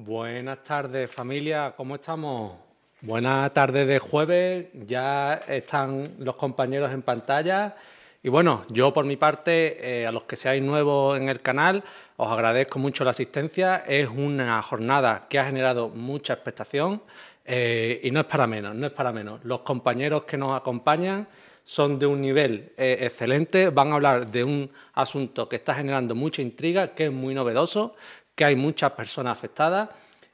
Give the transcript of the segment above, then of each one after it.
Buenas tardes familia, ¿cómo estamos? Buenas tardes de jueves, ya están los compañeros en pantalla. Y bueno, yo por mi parte, eh, a los que seáis nuevos en el canal, os agradezco mucho la asistencia. Es una jornada que ha generado mucha expectación eh, y no es para menos, no es para menos. Los compañeros que nos acompañan son de un nivel eh, excelente, van a hablar de un asunto que está generando mucha intriga, que es muy novedoso, que hay muchas personas afectadas.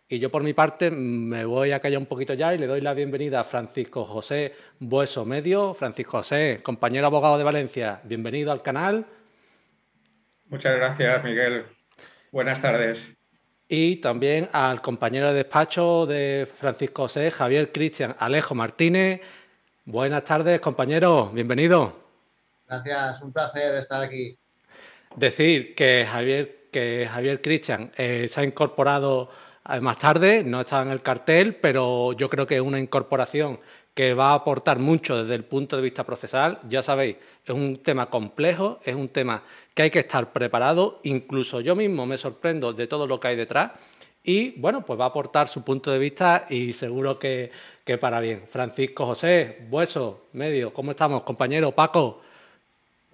Y yo por mi parte me voy a callar un poquito ya y le doy la bienvenida a Francisco José Bueso Medio. Francisco José, compañero abogado de Valencia, bienvenido al canal. Muchas gracias, Miguel. Buenas tardes. Y también al compañero de despacho de Francisco José, Javier Cristian Alejo Martínez. Buenas tardes, compañero. Bienvenido. Gracias, un placer estar aquí. Decir que Javier que Javier Cristian eh, se ha incorporado eh, más tarde, no estaba en el cartel, pero yo creo que es una incorporación que va a aportar mucho desde el punto de vista procesal. Ya sabéis, es un tema complejo, es un tema que hay que estar preparado. Incluso yo mismo me sorprendo de todo lo que hay detrás. Y bueno, pues va a aportar su punto de vista y seguro que, que para bien. Francisco José, Bueso, medio, ¿cómo estamos? Compañero Paco,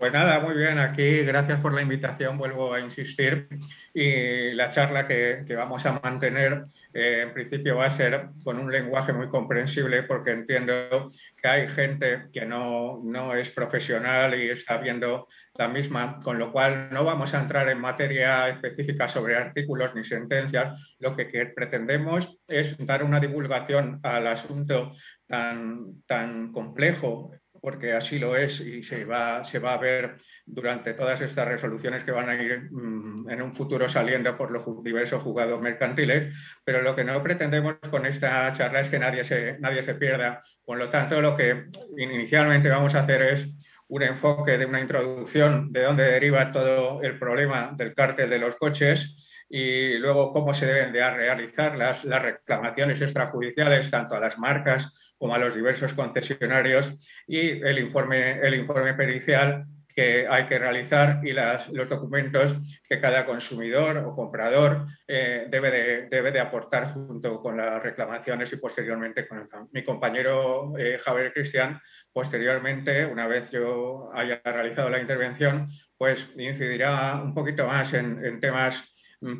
pues nada, muy bien, aquí gracias por la invitación, vuelvo a insistir. Y la charla que, vamos a mantener eh, en principio va a ser con un lenguaje muy comprensible porque entiendo que hay gente que no, no es profesional y está viendo la misma, con lo cual no vamos a entrar en materia específica sobre artículos ni sentencias. Lo que, que pretendemos es dar una divulgación al asunto tan, tan complejo porque así lo es y se va, se va a ver durante todas estas resoluciones que van a ir mm, en un futuro saliendo por los diversos juzgados mercantiles, pero lo que no pretendemos con esta charla es que nadie se, nadie se pierda. Por lo tanto, lo que inicialmente vamos a hacer es un enfoque de una introducción de dónde deriva todo el problema del cártel de los coches y luego cómo se deben de realizar las, las reclamaciones extrajudiciales tanto a las marcas como a los diversos concesionarios y el informe, el informe pericial que hay que realizar y las, los documentos que cada consumidor o comprador eh, debe, de, debe, de, aportar junto con las reclamaciones y posteriormente con mi compañero eh, Javier Cristian, posteriormente, una vez yo haya realizado la intervención, pues incidirá un poquito más en, en temas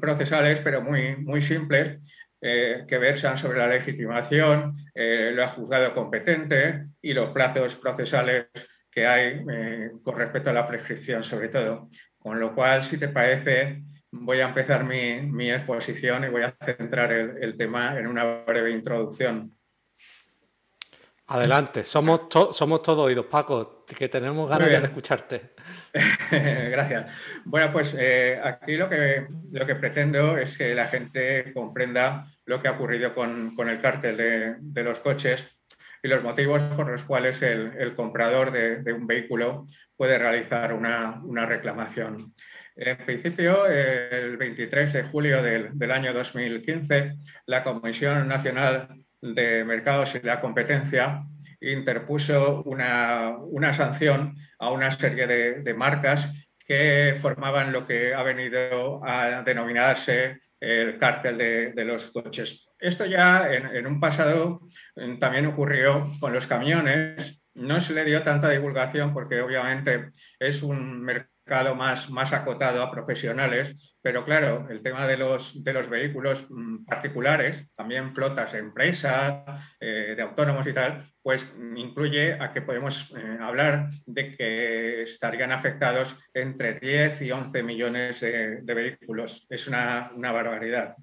procesales, pero muy, muy simples, eh, que versan sobre la legitimación, eh, lo ha juzgado competente y los plazos procesales que hay eh, con respecto a la prescripción, sobre todo. Con lo cual, si te parece, voy a empezar mi, exposición y voy a centrar el, tema en una breve introducción. Adelante, somos, somos todos oídos, Paco, que tenemos ganas de escucharte. Gracias. Bueno, pues eh, aquí lo que, lo que pretendo es que la gente comprenda lo que ha ocurrido con, el cártel de, los coches y los motivos por los cuales el, comprador de, un vehículo puede realizar una, reclamación. En principio, el 23 de julio del, del año 2015, la Comisión Nacional de Mercados y la Competencia interpuso una, sanción a una serie de, marcas que formaban lo que ha venido a denominarse el cártel de, los coches. Esto ya en, en, un pasado también ocurrió con los camiones. No se le dio tanta divulgación porque obviamente es un mercado más, acotado a profesionales, pero claro, el tema de los, de los vehículos mm, particulares, también flotas de empresas, eh, de autónomos y tal, pues incluye a que podemos eh, hablar de que estarían afectados entre 10 y 11 millones de, vehículos. Es una, una, barbaridad.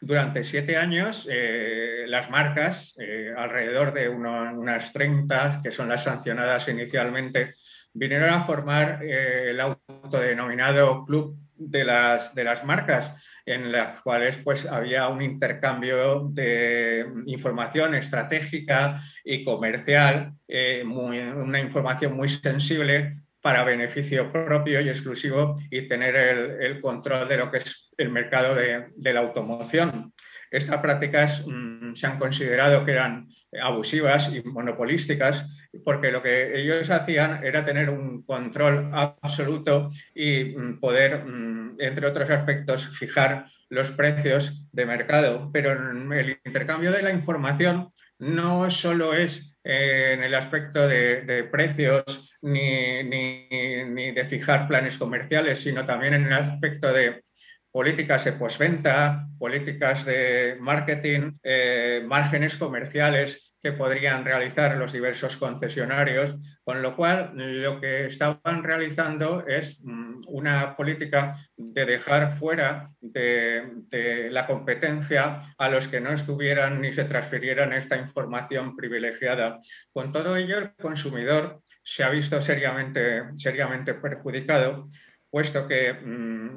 Durante siete años, eh, las marcas, alrededor de unas 30, que son las sancionadas inicialmente, vinieron a formar eh, el autodenominado Club de las, de las Marcas, en las cuales pues, había un intercambio de información estratégica y comercial, eh, una información muy sensible para beneficio propio y exclusivo y tener el, control de lo que es el mercado de, la automoción. Estas prácticas mm, se han considerado que eran abusivas y monopolísticas, porque lo que ellos hacían era tener un control absoluto y mm, poder, mm, entre otros aspectos, fijar los precios de mercado, pero el intercambio de la información no solo es eh, en el aspecto de, precios ni, de fijar planes comerciales, sino también en el aspecto de políticas de postventa, políticas de marketing, eh, márgenes comerciales que podrían realizar los diversos concesionarios, con lo cual lo que estaban realizando es mm, una política de dejar fuera de, la competencia a los que no estuvieran ni se transfirieran esta información privilegiada. Con todo ello, el consumidor se ha visto seriamente, seriamente perjudicado puesto que mm,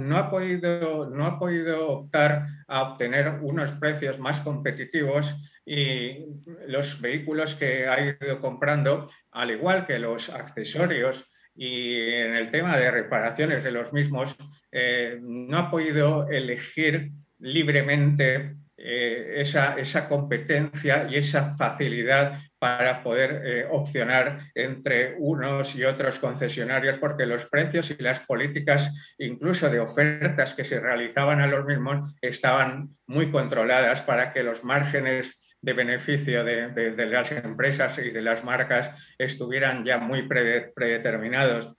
no, ha podido, no ha podido optar a obtener unos precios más competitivos y los vehículos que ha ido comprando, al igual que los accesorios y en el tema de reparaciones de los mismos, eh, no ha podido elegir libremente eh, esa, esa, competencia y esa facilidad para poder eh, opcionar entre unos y otros concesionarios, porque los precios y las políticas, incluso de ofertas que se realizaban a los mismos, estaban muy controladas para que los márgenes de beneficio de, las empresas y de las marcas estuvieran ya muy predeterminados.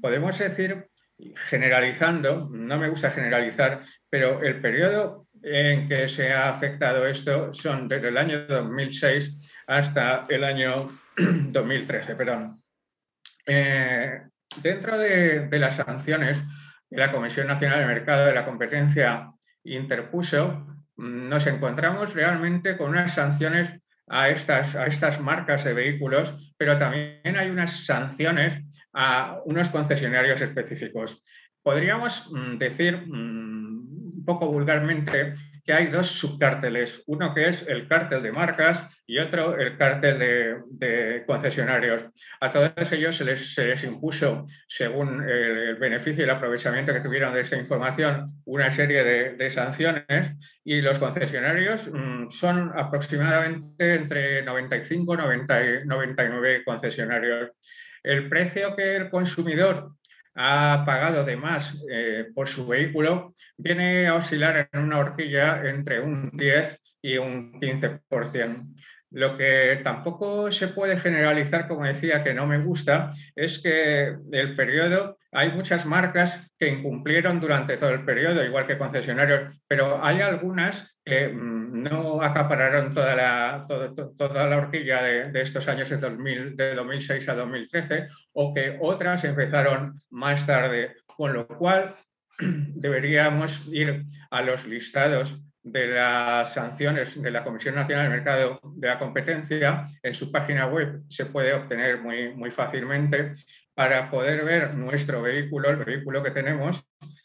podemos decir, generalizando, no me gusta generalizar, pero el periodo en que se ha afectado esto son desde el año 2006 hasta el año 2013. Perdón. Eh, dentro de, de las sanciones la Comisión Nacional de Mercado de la Competencia interpuso, nos encontramos realmente con unas sanciones a estas, a estas marcas de vehículos, pero también hay unas sanciones a unos concesionarios específicos. Podríamos mm, decir mm, poco vulgarmente que hay dos subcárteles, uno que es el cártel de marcas y otro el cártel de, concesionarios. A todos ellos se les, impuso, según el, beneficio y el aprovechamiento que tuvieron de esta información, una serie de, sanciones y los concesionarios mm, son aproximadamente entre 95 y 99 concesionarios. El precio que el consumidor ha pagado de más eh, por su vehículo viene a oscilar en una horquilla entre un 10 y un 15%. Lo que tampoco se puede generalizar, como decía, que no me gusta, es que el periodo, hay muchas marcas que incumplieron durante todo el periodo, igual que concesionarios, pero hay algunas que mm, no acapararon toda la, toda la horquilla de, estos años de, 2000, de 2006 a 2013 o que otras empezaron más tarde, con lo cual deberíamos ir a los listados de las sanciones de la Comisión Nacional del Mercado de la Competencia. En su página web se puede obtener muy, muy fácilmente para poder ver nuestro vehículo, el vehículo que tenemos,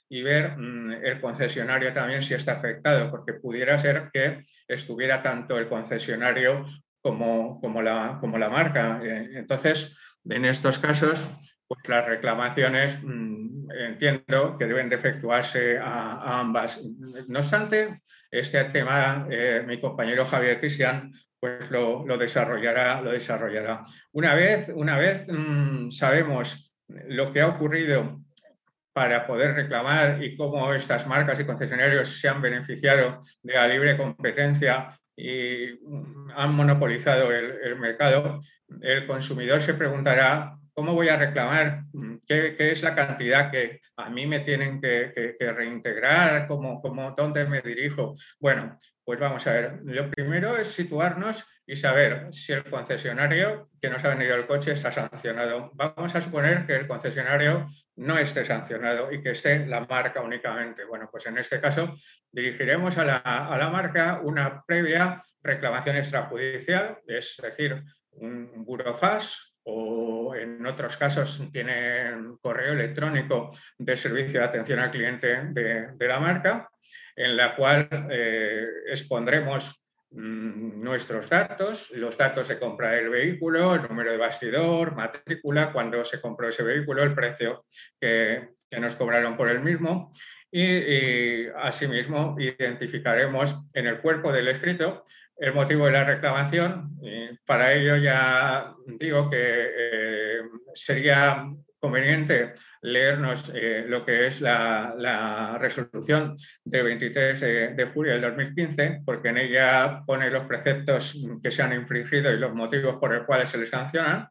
y ver mm, el concesionario también si está afectado, porque pudiera ser que estuviera tanto el concesionario como, como, la, como la marca. Eh, entonces, en estos casos, pues las reclamaciones mm, entiendo que deben de efectuarse a, ambas. No obstante, este tema eh, mi compañero Javier Cristian pues lo, desarrollará, lo desarrollará. Una vez, una vez mm, sabemos lo que ha ocurrido para poder reclamar y cómo estas marcas y concesionarios se han beneficiado de la libre competencia y mm, han monopolizado el mercado, el consumidor se preguntará ¿Cómo voy a reclamar? ¿Qué, es la cantidad que a mí me tienen que, reintegrar? ¿Cómo, cómo, ¿Dónde me dirijo? Bueno, pues vamos a ver. Lo primero es situarnos y saber si el concesionario que nos ha venido el coche está sancionado. Vamos a suponer que el concesionario no esté sancionado y que esté la marca únicamente. Bueno, pues en este caso dirigiremos a la, a la marca una previa reclamación extrajudicial, es decir, un burofax o en otros casos tienen correo electrónico de servicio de atención al cliente de, la marca, en la cual eh, expondremos mm, nuestros datos, los datos de compra del vehículo, el número de bastidor, matrícula, cuando se compró ese vehículo, el precio que, nos cobraron por el mismo. Y, asimismo identificaremos en el cuerpo del escrito el motivo de la reclamación. para ello ya digo que eh, sería conveniente leernos eh, lo que es la, resolución del 23 de, julio del 2015, porque en ella pone los preceptos que se han infringido y los motivos por los cuales se les sancionan.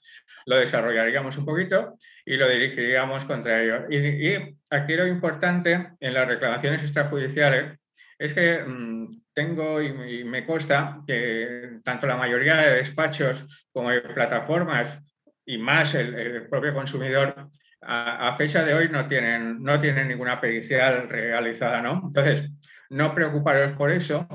Lo desarrollaríamos un poquito y lo dirigiríamos contra ellos. Y, aquí lo importante en las reclamaciones extrajudiciales es que mm, tengo y, me consta que tanto la mayoría de despachos como de plataformas y más el, propio consumidor a, fecha de hoy no tienen, no tienen ninguna pericial realizada, ¿no? Entonces, no preocuparos por eso,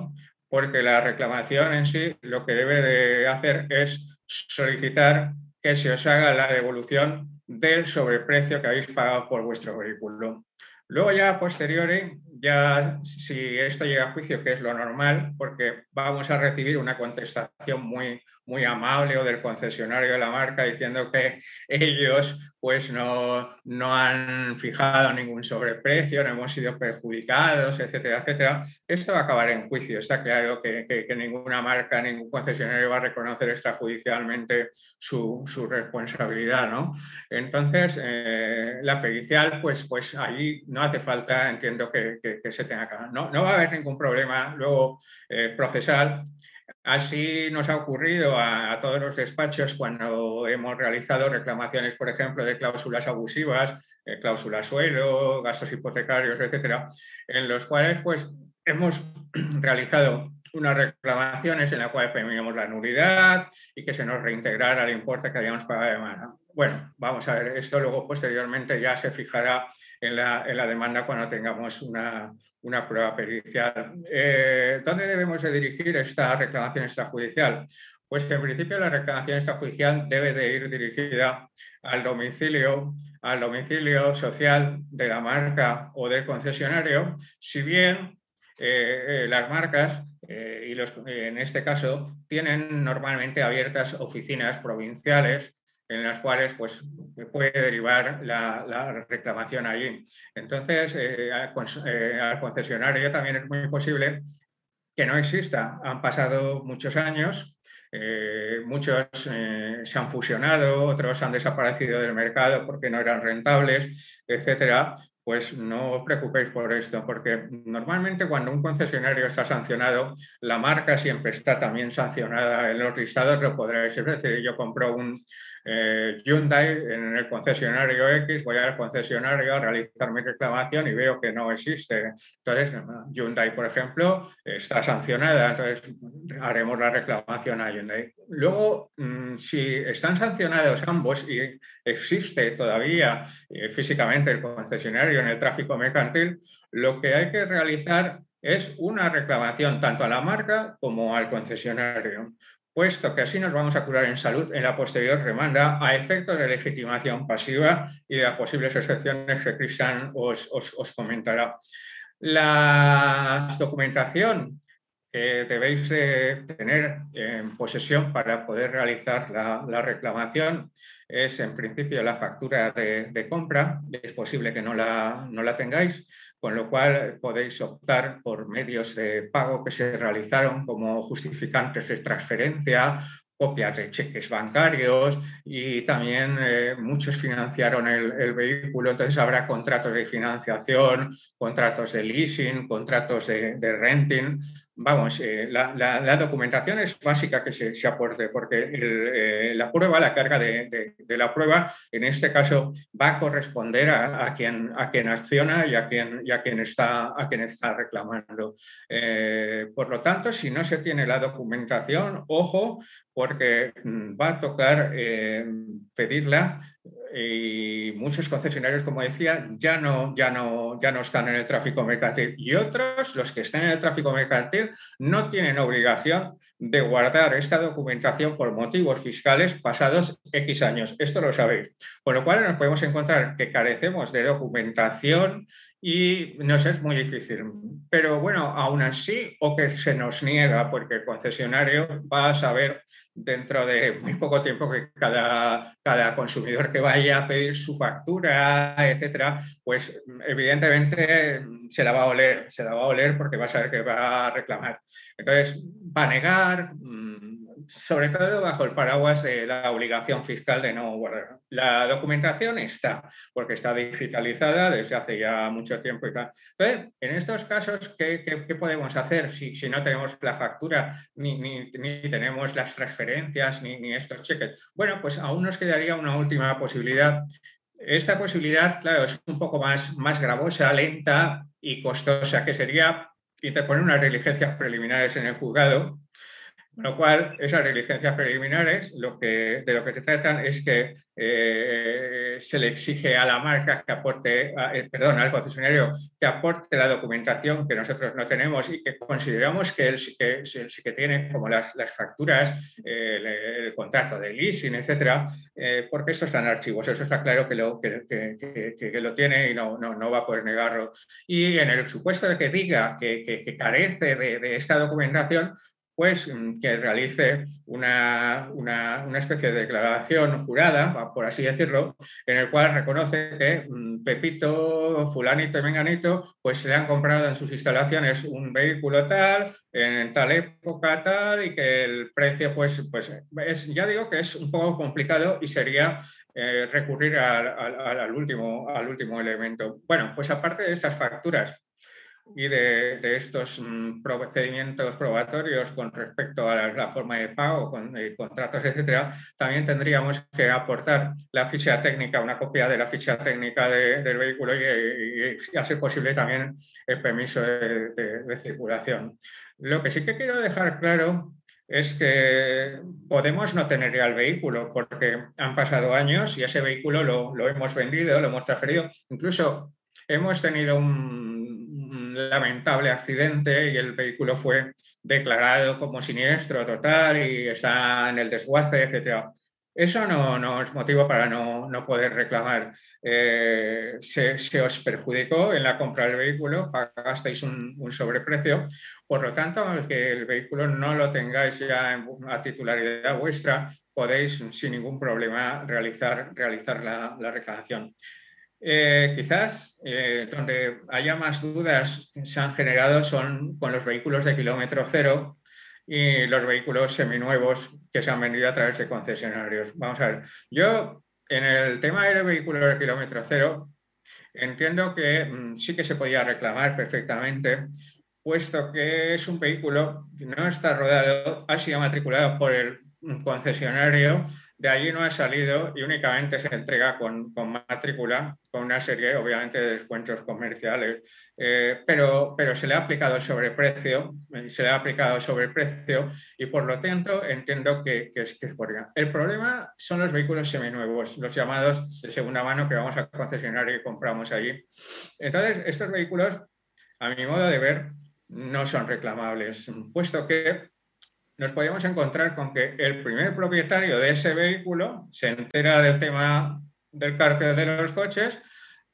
porque la reclamación en sí lo que debe de hacer es solicitar que se os haga la devolución del sobreprecio que habéis pagado por vuestro vehículo. Luego ya posteriori, ya si esto llega a juicio, que es lo normal, porque vamos a recibir una contestación muy, muy amable o del concesionario de la marca diciendo que ellos pues no, no han fijado ningún sobreprecio, no hemos sido perjudicados, etcétera, etcétera. Esto va a acabar en juicio. Está claro que, que, ninguna marca, ningún concesionario va a reconocer extrajudicialmente su, su responsabilidad, ¿no? Entonces, eh, la pericial, pues, pues ahí no hace falta, entiendo que, que se tenga que... No, no va a haber ningún problema luego eh, procesal Así nos ha ocurrido a, todos los despachos cuando hemos realizado reclamaciones, por ejemplo, de cláusulas abusivas, eh, cláusulas suelo, gastos hipotecarios, etcétera, en los cuales pues, hemos realizado unas reclamaciones en las cuales pedíamos la nulidad y que se nos reintegrara el importe que habíamos pagado de mano. Bueno, vamos a ver, esto luego posteriormente ya se fijará en la, en la demanda cuando tengamos una, una prueba pericial. Eh, ¿Dónde debemos de dirigir esta reclamación extrajudicial? Pues en principio la reclamación extrajudicial debe de ir dirigida al domicilio, al domicilio social de la marca o del concesionario, si bien eh, eh, las marcas, y los, en este caso, tienen normalmente abiertas oficinas provinciales en las cuales pues, puede derivar la, reclamación allí. Entonces, eh, eh, al, concesionario también es muy posible que no exista. Han pasado muchos años, eh, muchos se han fusionado, otros han desaparecido del mercado porque no eran rentables, etcétera. Pues no os preocupéis por esto, porque normalmente cuando un concesionario está sancionado, la marca siempre está también sancionada en los listados, lo podréis. Es decir, yo compro un, eh, Hyundai en el concesionario X, voy al concesionario a realizar mi reclamación y veo que no existe. Entonces, Hyundai, por ejemplo, está sancionada, entonces haremos la reclamación a Hyundai. Luego, mm, si están sancionados ambos y existe todavía eh, físicamente el concesionario en el tráfico mercantil, lo que hay que realizar es una reclamación tanto a la marca como al concesionario puesto que así nos vamos a curar en salud en la posterior remanda a efectos de legitimación pasiva y de las posibles excepciones que Cristian os, comentará. La documentación que debéis tener en posesión para poder realizar la reclamación es en principio la factura de, compra, es posible que no la, no la, tengáis, con lo cual podéis optar por medios de pago que se realizaron como justificantes de transferencia, copias de cheques bancarios y también eh, muchos financiaron el, vehículo, entonces habrá contratos de financiación, contratos de leasing, contratos de renting, vamos, eh, la, documentación es básica que se, aporte, porque eh, la prueba, la carga de, la prueba, en este caso, va a corresponder a, quien, acciona y a quien, y a quien, está, a quien está reclamando. Eh, por lo tanto, si no se tiene la documentación, ojo, porque mm, va a tocar pedirla y muchos concesionarios, como decía, ya no, ya, no, ya no están en el tráfico mercantil. Y otros, los que están en el tráfico mercantil, no tienen obligación de guardar esta documentación por motivos fiscales pasados X años. Esto lo sabéis. Con lo cual nos podemos encontrar que carecemos de documentación y nos es muy difícil. Pero bueno, aún así, o que se nos niega porque el concesionario va a saber dentro de muy poco tiempo que cada, cada consumidor que vaya a pedir su factura, etcétera, pues evidentemente se la va a oler, se la va a oler porque va a saber que va a reclamar. Entonces, va a negar, sobre todo bajo el paraguas de la obligación fiscal de no guardar. La documentación está, porque está digitalizada desde hace ya mucho tiempo. Entonces, en estos casos, ¿qué, podemos hacer si, no tenemos la factura, ni, ni, tenemos las transferencias, ni, ni estos cheques? Bueno, pues aún nos quedaría una última posibilidad esta posibilidad, claro, es un poco más, más gravosa, lenta y costosa, que sería interponer unas diligencias preliminares en el juzgado con lo cual, esas diligencias preliminares lo que, de lo que se tratan es que eh, se le exige a la marca que aporte, eh, perdón, al concesionario que aporte la documentación que nosotros no tenemos y que consideramos que él sí que, sí que tiene, como las, las facturas, el, contrato de leasing, etcétera, eh, porque eso está en archivos, eso está claro que lo, que, que, lo tiene y no, no, no, va a poder negarlo. Y en el supuesto de que diga que, carece de, de esta documentación, pues que realice una, especie de declaración jurada, por así decirlo, en el cual reconoce que mm, Pepito, fulanito y menganito, pues se le han comprado en sus instalaciones un vehículo tal, en tal época tal, y que el precio, pues, pues ya digo que es un poco complicado y sería eh, recurrir al, último, al último elemento. Bueno, pues aparte de estas facturas y de, estos mm, procedimientos probatorios con respecto a la, forma de pago, con contratos, etcétera, también tendríamos que aportar la ficha técnica, una copia de la ficha técnica del vehículo y, y, hacer posible también el permiso de, circulación. Lo que sí que quiero dejar claro es que podemos no tener ya el vehículo porque han pasado años y ese vehículo lo, lo hemos vendido, lo hemos transferido. Incluso hemos tenido un lamentable accidente y el vehículo fue declarado como siniestro total y está en el desguace, etc. Eso no, es motivo para no, poder reclamar. Eh, se, os perjudicó en la compra del vehículo, pagasteis un, sobreprecio, por lo tanto, que el vehículo no lo tengáis ya a titularidad vuestra, podéis sin ningún problema realizar, realizar la, la reclamación. Eh, quizás eh, donde haya más dudas se han generado son con los vehículos de kilómetro cero y los vehículos seminuevos que se han vendido a través de concesionarios. Vamos a ver, yo en el tema del vehículo de kilómetro cero entiendo que mm, sí que se podía reclamar perfectamente, puesto que es un vehículo que no está rodado, ha sido matriculado por el concesionario de allí no ha salido y únicamente se entrega con, matrícula, con una serie, obviamente, de descuentos comerciales, eh, pero, se le ha aplicado sobreprecio, eh, se le ha aplicado sobreprecio y por lo tanto entiendo que, es, que es por El problema son los vehículos seminuevos, los llamados de segunda mano que vamos a concesionar y compramos allí. Entonces, estos vehículos, a mi modo de ver, no son reclamables, puesto que nos podíamos encontrar con que el primer propietario de ese vehículo se entera del tema del cártel de los coches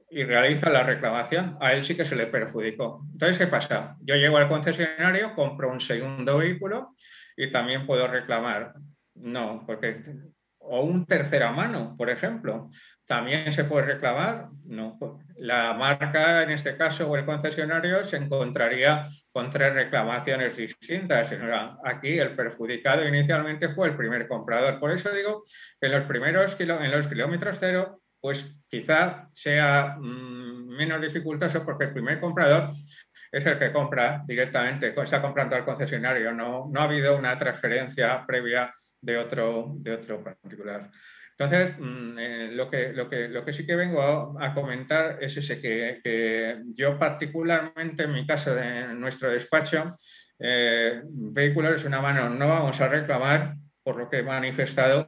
y realiza la reclamación. A él sí que se le perjudicó. Entonces, ¿qué pasa? Yo llego al concesionario, compro un segundo vehículo y también puedo reclamar. No, porque o un tercera mano, por ejemplo. ¿También se puede reclamar? No. La marca, en este caso, o el concesionario, se encontraría con tres reclamaciones distintas. Aquí el perjudicado inicialmente fue el primer comprador. Por eso digo que en los primeros en los kilómetros cero, pues quizá sea mm, menos dificultoso porque el primer comprador es el que compra directamente, está comprando al concesionario. No, no ha habido una transferencia previa de otro, de otro particular. Entonces, mm, eh, lo, que, lo, que, lo que sí que vengo a, comentar es ese que, yo particularmente en mi caso de nuestro despacho, eh, vehículos una mano no vamos a reclamar por lo que he manifestado,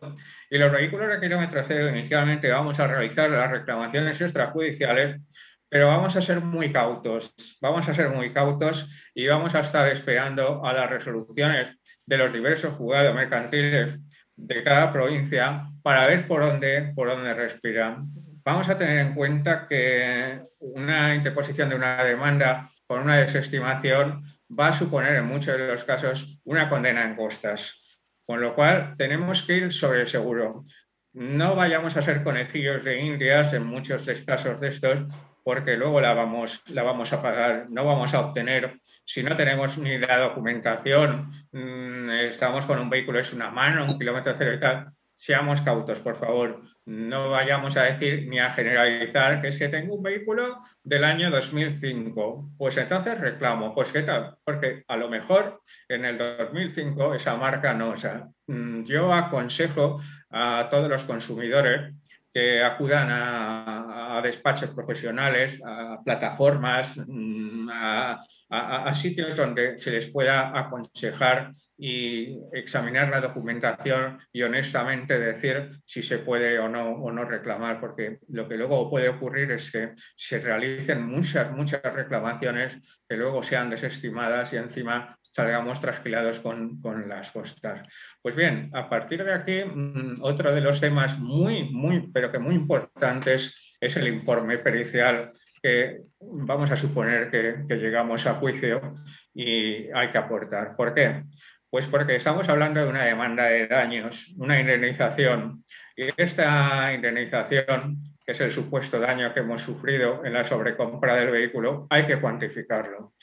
y los vehículos de kilómetro cero inicialmente vamos a realizar las reclamaciones extrajudiciales, pero vamos a ser muy cautos, vamos a ser muy cautos y vamos a estar esperando a las resoluciones de los diversos juzgados mercantiles de cada provincia para ver por dónde, por dónde respiran. Vamos a tener en cuenta que una interposición de una demanda con una desestimación va a suponer en muchos de los casos una condena en costas. Con lo cual tenemos que ir sobre el seguro. No vayamos a ser conejillos de indias en muchos casos de estos porque luego la vamos, la vamos a pagar, no vamos a obtener si no tenemos ni la documentación, mm, estamos con un vehículo, es una mano, un kilómetro cero y tal, seamos cautos, por favor. No vayamos a decir ni a generalizar que es que tengo un vehículo del año 2005. Pues entonces reclamo. Pues qué tal, porque a lo mejor en el 2005 esa marca no. O sea, mm, yo aconsejo a todos los consumidores que acudan a, despachos profesionales, a plataformas, mm, a, sitios donde se les pueda aconsejar y examinar la documentación y honestamente decir si se puede o no, o no reclamar, porque lo que luego puede ocurrir es que se realicen muchas, muchas reclamaciones que luego sean desestimadas y encima salgamos trasquilados con, las costas. Pues bien, a partir de aquí, mm, otro de los temas muy, muy, pero que muy importantes es el informe pericial que vamos a suponer que llegamos a juicio y hay que aportar. ¿Por qué? Pues porque estamos hablando de una demanda de daños, una indemnización. Y esta indemnización, que es el supuesto daño que hemos sufrido en la sobrecompra del vehículo, hay que cuantificarlo.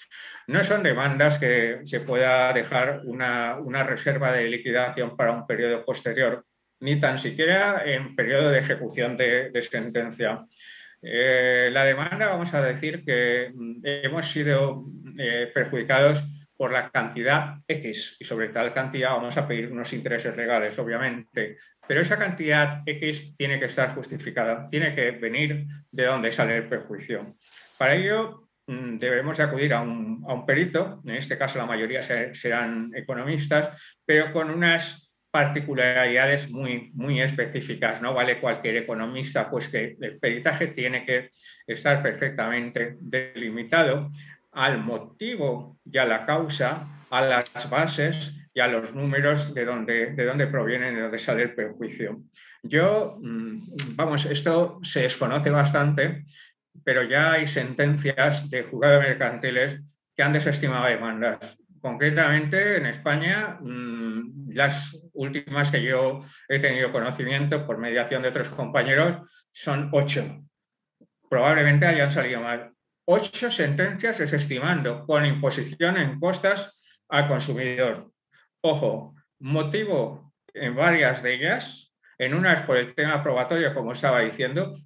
No son demandas que se pueda dejar una, reserva de liquidación para un periodo posterior, ni tan siquiera en periodo de ejecución de, sentencia. Eh, la demanda, vamos a decir que mm, hemos sido eh, perjudicados por la cantidad X y sobre tal cantidad vamos a pedir unos intereses legales, obviamente. Pero esa cantidad X tiene que estar justificada, tiene que venir de donde sale el perjuicio. Para ello mm, debemos acudir a un, perito, en este caso la mayoría serán economistas, pero con unas particularidades muy, muy específicas. No vale cualquier economista, pues que el peritaje tiene que estar perfectamente delimitado al motivo y a la causa, a las bases y a los números de donde, de dónde provienen, de dónde sale el perjuicio. Yo, mm, vamos, esto se desconoce bastante, pero ya hay sentencias de juzgados mercantiles que han desestimado demandas. Concretamente, en España, mm, las últimas que yo he tenido conocimiento por mediación de otros compañeros son ocho. Probablemente hayan salido mal ocho sentencias desestimando con imposición en costas al consumidor. Ojo, motivo en varias de ellas, en una es por el tema probatorio, como estaba diciendo,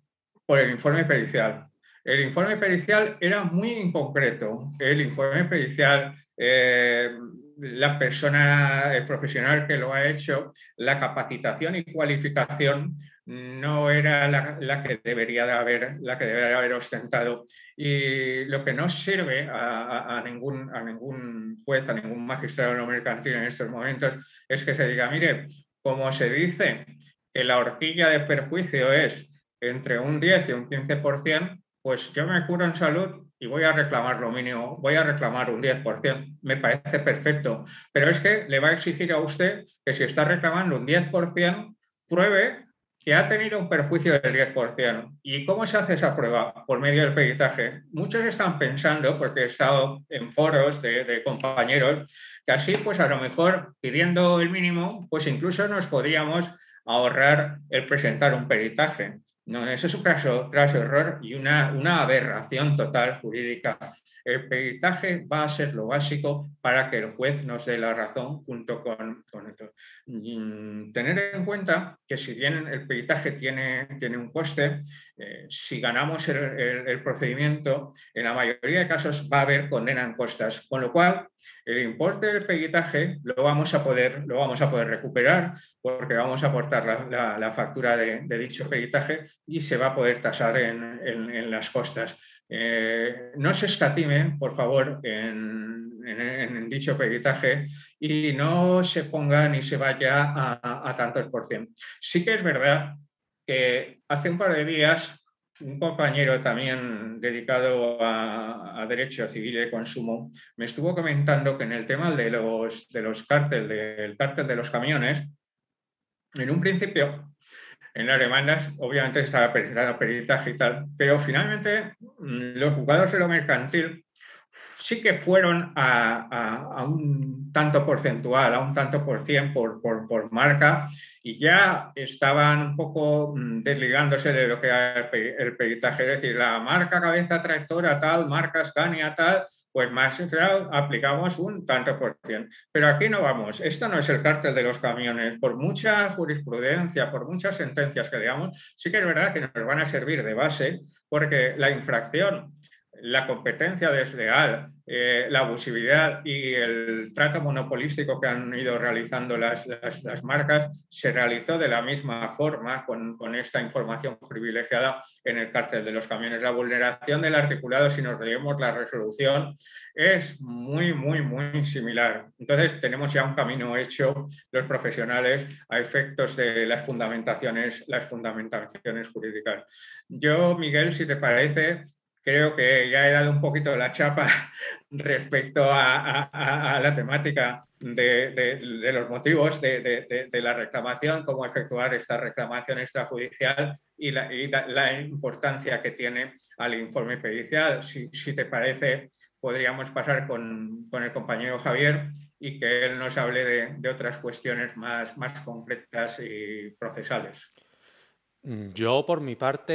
por el informe pericial. El informe pericial era muy inconcreto. El informe pericial, eh, la persona, el profesional que lo ha hecho, la capacitación y cualificación no era la, que debería de haber, la que debería haber ostentado. Y lo que no sirve a, ningún, a ningún juez, a ningún magistrado no mercantil en estos momentos, es que se diga, mire, como se dice que la horquilla de perjuicio es entre un 10 y un 15%, pues yo me curo en salud y voy a reclamar lo mínimo, voy a reclamar un 10%, me parece perfecto, pero es que le va a exigir a usted que si está reclamando un 10%, pruebe que ha tenido un perjuicio del 10%. ¿Y cómo se hace esa prueba? Por medio del peritaje. Muchos están pensando, porque he estado en foros de, compañeros, que así, pues a lo mejor pidiendo el mínimo, pues incluso nos podríamos ahorrar el presentar un peritaje. No, eso es un caso, caso error y una, una aberración total jurídica. El peritaje va a ser lo básico para que el juez nos dé la razón junto con, con esto. Mm, tener en cuenta que si bien el peritaje tiene, tiene un coste, eh, si ganamos el, el, procedimiento, en la mayoría de casos va a haber condena en costas, con lo cual el importe del peritaje lo vamos a poder, lo vamos a poder recuperar porque vamos a aportar la, la, factura de, dicho peritaje y se va a poder tasar en, en, las costas. Eh, no se escatime, por favor, en, en, dicho peritaje y no se ponga ni se vaya a, a tantos por cien. Sí que es verdad que hace un par de días un compañero también dedicado a, derecho civil y de consumo me estuvo comentando que en el tema de los, de los cárteles, del cártel de los camiones, en un principio, en las demandas, obviamente estaba presentado peritaje y tal, pero finalmente mm, los juzgados de lo mercantil sí que fueron a, un tanto porcentual, a un tanto por cien por, por, marca, y ya estaban un poco mm, desligándose de lo que era el, peritaje, es decir, la marca cabeza tractora tal, marca Scania tal, pues más aplicamos un tanto por cien. Pero aquí no vamos, esto no es el cártel de los camiones. Por mucha jurisprudencia, por muchas sentencias que leamos, sí que es verdad que nos van a servir de base, porque la infracción la competencia desleal, eh, la abusividad y el trato monopolístico que han ido realizando las, marcas se realizó de la misma forma con, esta información privilegiada en el cártel de los camiones. La vulneración del articulado, si nos leemos la resolución, es muy, muy, muy similar. Entonces, tenemos ya un camino hecho los profesionales a efectos de las fundamentaciones, las fundamentaciones jurídicas. Yo, Miguel, si te parece, creo que ya he dado un poquito la chapa respecto a, la temática de, los motivos de, la reclamación, cómo efectuar esta reclamación extrajudicial y la, importancia que tiene al informe pericial. Si, te parece, podríamos pasar con, el compañero Javier y que él nos hable de, otras cuestiones más, más concretas y procesales. Mm, yo, por mi parte,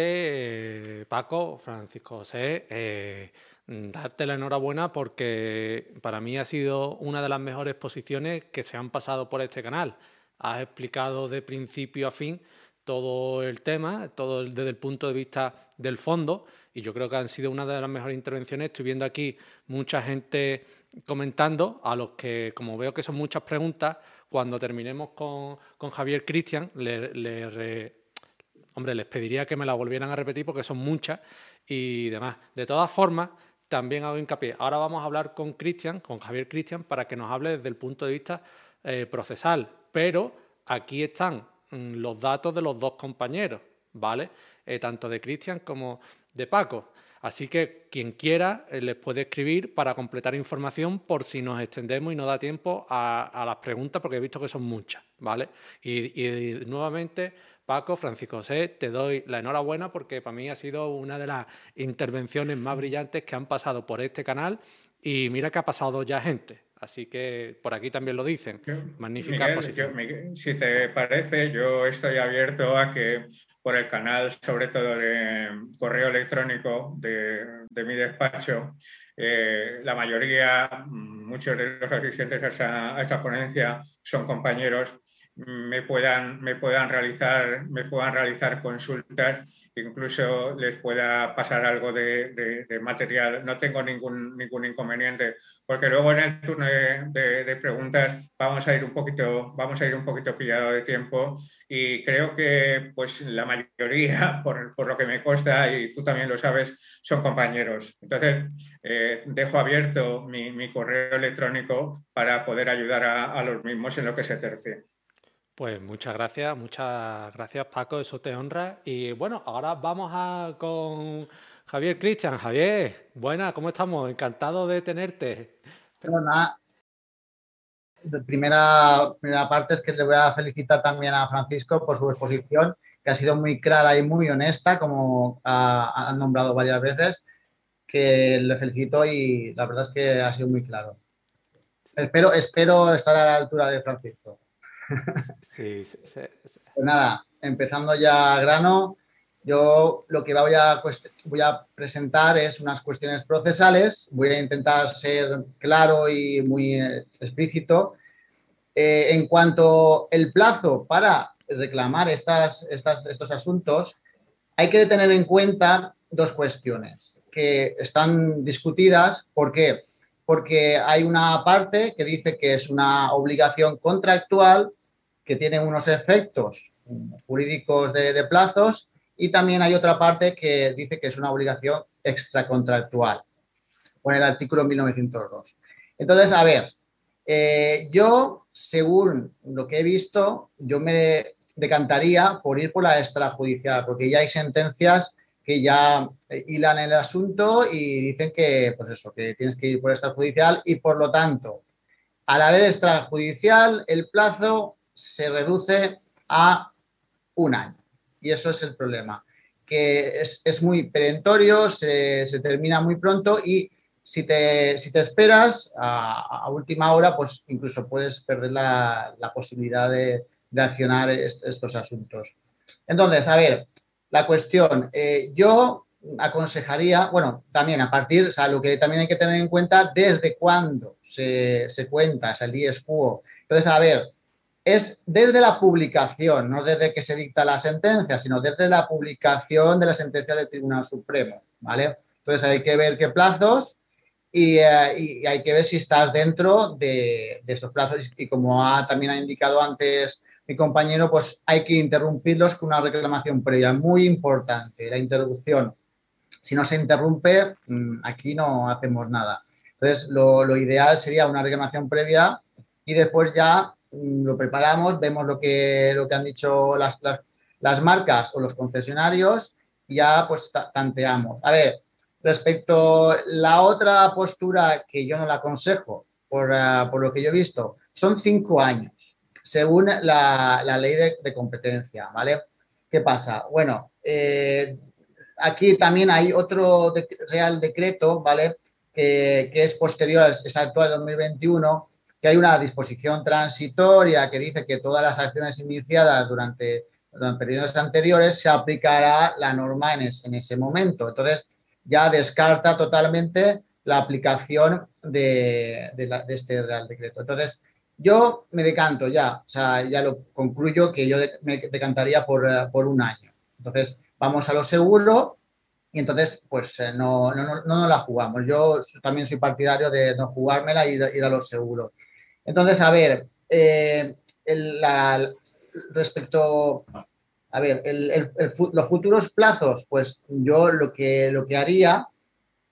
eh, Paco, Francisco José, eh, darte la enhorabuena porque para mí ha sido una de las mejores posiciones que se han pasado por este canal. Has explicado de principio a fin todo el tema, todo desde el punto de vista del fondo, y yo creo que han sido una de las mejores intervenciones. Estoy viendo aquí mucha gente comentando, a los que, como veo que son muchas preguntas, cuando terminemos con, Javier Cristian, le, le hombre, les pediría que me la volvieran a repetir porque son muchas y demás. De todas formas, también hago hincapié. Ahora vamos a hablar con Cristian, con Javier Cristian, para que nos hable desde el punto de vista eh, procesal. Pero aquí están mm, los datos de los dos compañeros, ¿vale? Eh, tanto de Cristian como de Paco. Así que quien quiera eh, les puede escribir para completar información por si nos extendemos y no da tiempo a, las preguntas, porque he visto que son muchas, ¿vale? y nuevamente Paco, Francisco José, te doy la enhorabuena porque para mí ha sido una de las intervenciones más brillantes que han pasado por este canal y mira que ha pasado ya gente. Así que por aquí también lo dicen. Magnífica posición. si te parece, yo estoy abierto a que por el canal, sobre todo de correo electrónico de, mi despacho, eh, la mayoría, muchos de los asistentes a esta ponencia son compañeros me puedan, me puedan, realizar, me puedan realizar consultas, incluso les pueda pasar algo de, material. No tengo ningún, ningún inconveniente, porque luego en el turno de, preguntas vamos a ir un poquito, vamos a ir un poquito pillado de tiempo y creo que pues la mayoría, por, lo que me consta y tú también lo sabes, son compañeros. Entonces, eh, dejo abierto mi, correo electrónico para poder ayudar a, a los mismos en lo que se tercie. Pues muchas gracias, muchas gracias Paco, eso te honra. Y bueno, ahora vamos a con Javier Cristian. Javier, buena, ¿cómo estamos? Encantado de tenerte. Pero nada, primera, primera parte es que le voy a felicitar también a Francisco por su exposición, que ha sido muy clara y muy honesta, como ha, nombrado varias veces, que le felicito y la verdad es que ha sido muy claro. Espero, espero estar a la altura de Francisco. Sí, Pues nada, empezando ya grano, yo lo que voy a, presentar es unas cuestiones procesales, voy a intentar ser claro y muy eh, explícito. Eh, en cuanto el plazo para reclamar estas, estos asuntos, hay que tener en cuenta dos cuestiones que están discutidas. ¿Por qué? Porque hay una parte que dice que es una obligación contractual que tienen unos efectos jurídicos de, plazos y también hay otra parte que dice que es una obligación extracontractual, con el artículo 1902. Entonces, a ver, eh, yo, según lo que he visto, yo me decantaría por ir por la extrajudicial, porque ya hay sentencias que ya hilan el asunto y dicen que, pues eso, que tienes que ir por extrajudicial y por lo tanto, al haber extrajudicial, el plazo se reduce a un año. Y eso es el problema, que es, muy perentorio, se, termina muy pronto y si te, si te esperas a, última hora, pues incluso puedes perder la, posibilidad de, accionar estos asuntos. Entonces, a ver, la cuestión, eh, yo aconsejaría, bueno, también a partir, o sea, lo que también hay que tener en cuenta, desde cuándo se, se cuenta, es el dies quo. Entonces, a ver, es desde la publicación, no desde que se dicta la sentencia, sino desde la publicación de la sentencia del Tribunal Supremo, ¿vale? Entonces hay que ver qué plazos y, eh, hay que ver si estás dentro de, esos plazos y como también ha indicado antes mi compañero, pues hay que interrumpirlos con una reclamación previa, muy importante, la interrupción. Si no se interrumpe, mm, aquí no hacemos nada. Entonces, lo, ideal sería una reclamación previa y después ya lo preparamos, vemos lo que, lo que han dicho las, las, marcas o los concesionarios y ya pues tanteamos. A ver, respecto a la otra postura que yo no la aconsejo, por, ah, por lo que yo he visto, son cinco años, según la, la ley de, competencia, ¿vale? ¿Qué pasa? Bueno, eh, aquí también hay otro Real Decreto, ¿vale? Que, que es posterior, es actual 2021, que hay una disposición transitoria que dice que todas las acciones iniciadas durante, periodos anteriores se aplicará la norma en, ese momento. Entonces, ya descarta totalmente la aplicación de, este Real Decreto. Entonces, yo me decanto ya, o sea, ya lo concluyo que yo me decantaría por, por un año. Entonces, vamos a lo seguro y entonces, pues eh, no, no, no, la jugamos. Yo también soy partidario de no jugármela y ir, ir a lo seguro. Entonces, a ver, eh, respecto, a ver, los futuros plazos, pues yo lo que, lo que haría,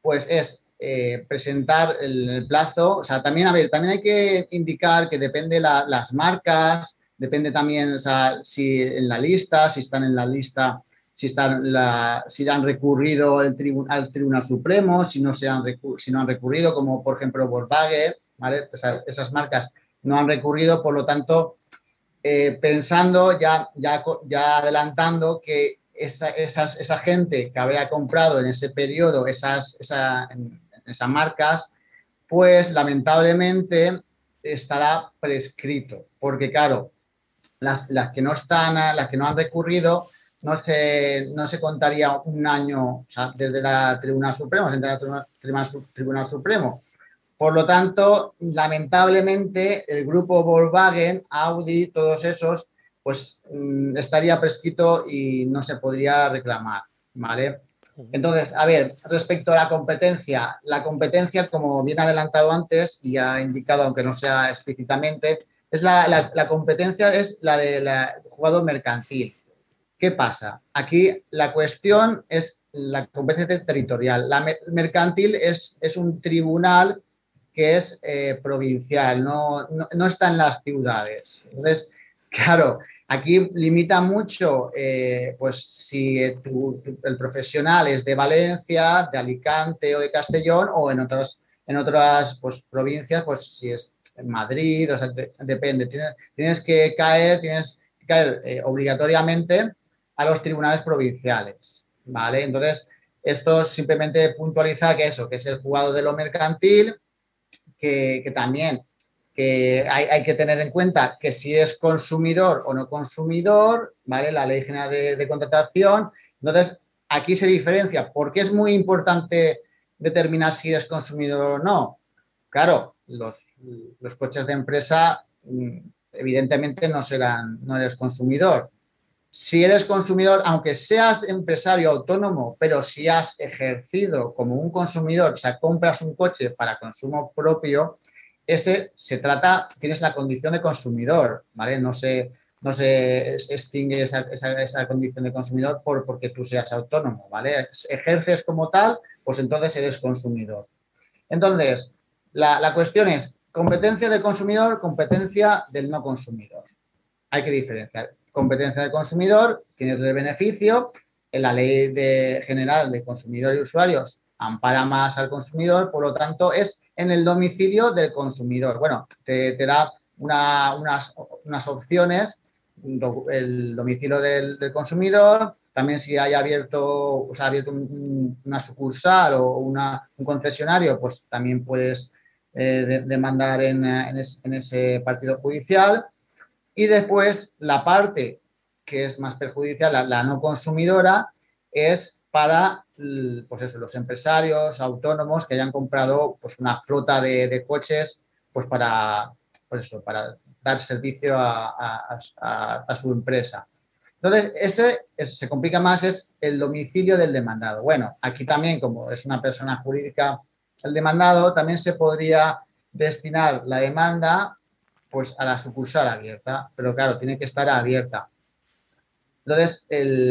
pues es eh, presentar el, plazo, o sea, también, a ver, también hay que indicar que depende las marcas, depende también, si en la lista, si están en la lista, si, están la, si han recurrido el al Tribunal Supremo, si no, se han, si no han recurrido, como por ejemplo Volkswagen, esas, marcas no han recurrido, por lo tanto, eh, pensando, ya, ya, ya adelantando que esa, esa gente que habría comprado en ese periodo esas, esas marcas, pues lamentablemente estará prescrito, porque claro, las, las, que no están, las que no han recurrido, no se, no se contaría un año desde la Tribunal Supremo, desde la Tribunal Supremo, por lo tanto, lamentablemente, el grupo Volkswagen, Audi, todos esos, pues mm, estaría prescrito y no se podría reclamar, ¿vale? Entonces, a ver, respecto a la competencia, la competencia, como bien adelantado antes y ha indicado, aunque no sea explícitamente, es la, competencia es la del jugador mercantil. ¿Qué pasa? Aquí la cuestión es la competencia territorial. La mercantil es, es un tribunal que es eh, provincial, no, no, está en las ciudades. Entonces, claro, aquí limita mucho, eh, pues si el profesional es de Valencia, de Alicante o de Castellón o en otras, en otras pues, provincias, pues si es en Madrid, o depende. Tienes, tienes, que caer, tienes que caer eh, obligatoriamente a los tribunales provinciales, ¿vale? Entonces, esto simplemente puntualiza que eso, que es el jugado de lo mercantil, que, también que hay, que tener en cuenta que si es consumidor o no consumidor, ¿vale? La ley general de, contratación. Entonces, aquí se diferencia. porque es muy importante determinar si es consumidor o no? Claro, los, los coches de empresa mm, evidentemente no serán, no eres consumidor si eres consumidor, aunque seas empresario autónomo, pero si has ejercido como un consumidor, o sea, compras un coche para consumo propio, ese se trata, tienes la condición de consumidor, ¿vale? No se, no se extingue esa, esa, condición de consumidor por, porque tú seas autónomo, ¿vale? Ejerces como tal, pues entonces eres consumidor. Entonces, la, la cuestión es competencia del consumidor, competencia del no consumidor. Hay que diferenciar competencia del consumidor, tiene el beneficio, en la ley de, general de consumidor y usuarios ampara más al consumidor, por lo tanto es en el domicilio del consumidor. Bueno, te, da unas, unas, opciones, el domicilio del, consumidor, también si hay abierto, o sea, abierto una sucursal o una, un concesionario, pues también puedes eh, demandar en, en, ese partido judicial. Y después la parte que es más perjudicial, la, no consumidora, es para pues eso, los empresarios autónomos que hayan comprado pues, una flota de, coches pues para, pues eso, para dar servicio a, a su empresa. Entonces, ese, se complica más, es el domicilio del demandado. Bueno, aquí también, como es una persona jurídica el demandado, también se podría destinar la demanda pues a la sucursal abierta, pero claro, tiene que estar abierta. Entonces,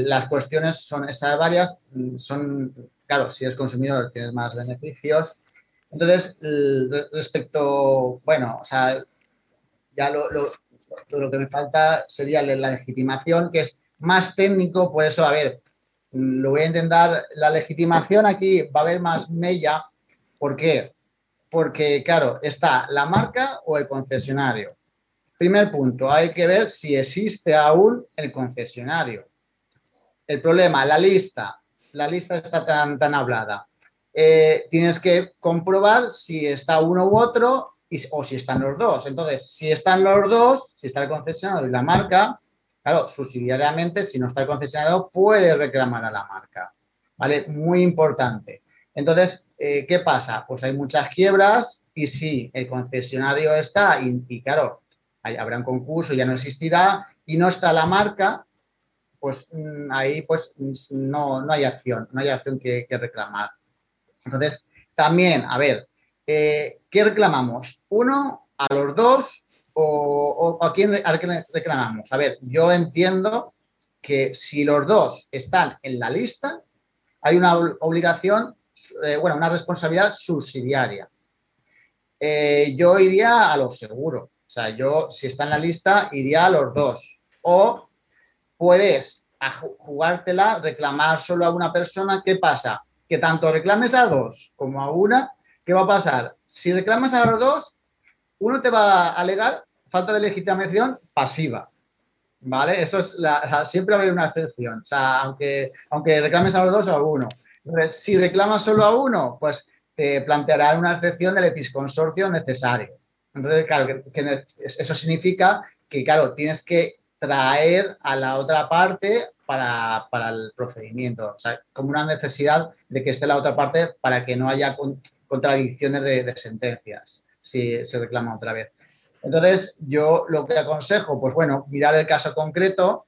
las cuestiones son esas varias, son, claro, si es consumidor tienes más beneficios. Entonces, respecto, bueno, o sea, ya lo, lo que me falta sería la legitimación, que es más técnico, por eso, a ver, lo voy a intentar, la legitimación aquí va a haber más mella, ¿por qué? Porque, claro, está la marca o el concesionario. Primer punto, hay que ver si existe aún el concesionario. El problema, la lista, la lista está tan, tan hablada. Eh, tienes que comprobar si está uno u otro o si están los dos. Entonces, si están los dos, si está el concesionario y la marca, claro, subsidiariamente, si no está el concesionario, puede reclamar a la marca. ¿Vale? Muy importante. Entonces, eh, ¿qué pasa? Pues hay muchas quiebras y si el concesionario está y, claro, habrá un concurso, ya no existirá y no está la marca, pues mm, ahí pues no, no hay acción, no hay acción que reclamar. Entonces, también, a ver, eh, ¿qué reclamamos? ¿Uno a los dos o, a, quién, reclamamos? A ver, yo entiendo que si los dos están en la lista, hay una obligación, eh, bueno, una responsabilidad subsidiaria. Eh, yo iría a lo seguro. O sea, yo, si está en la lista, iría a los dos. O puedes jugártela, reclamar solo a una persona. ¿Qué pasa? Que tanto reclames a dos como a una, ¿Qué va a pasar? Si reclamas a los dos, uno te va a alegar falta de legitimación pasiva. ¿Vale? Eso es siempre va a haber una excepción. O sea, aunque, aunque reclames a los dos o a uno. Si reclamas solo a uno, pues te planteará una excepción del episconsorcio necesario. Entonces, claro, eso significa que, claro, tienes que traer a la otra parte para, para, el procedimiento. O sea, como una necesidad de que esté la otra parte para que no haya contradicciones de, sentencias, si se reclama otra vez. Entonces, yo lo que aconsejo, pues bueno, mirar el caso concreto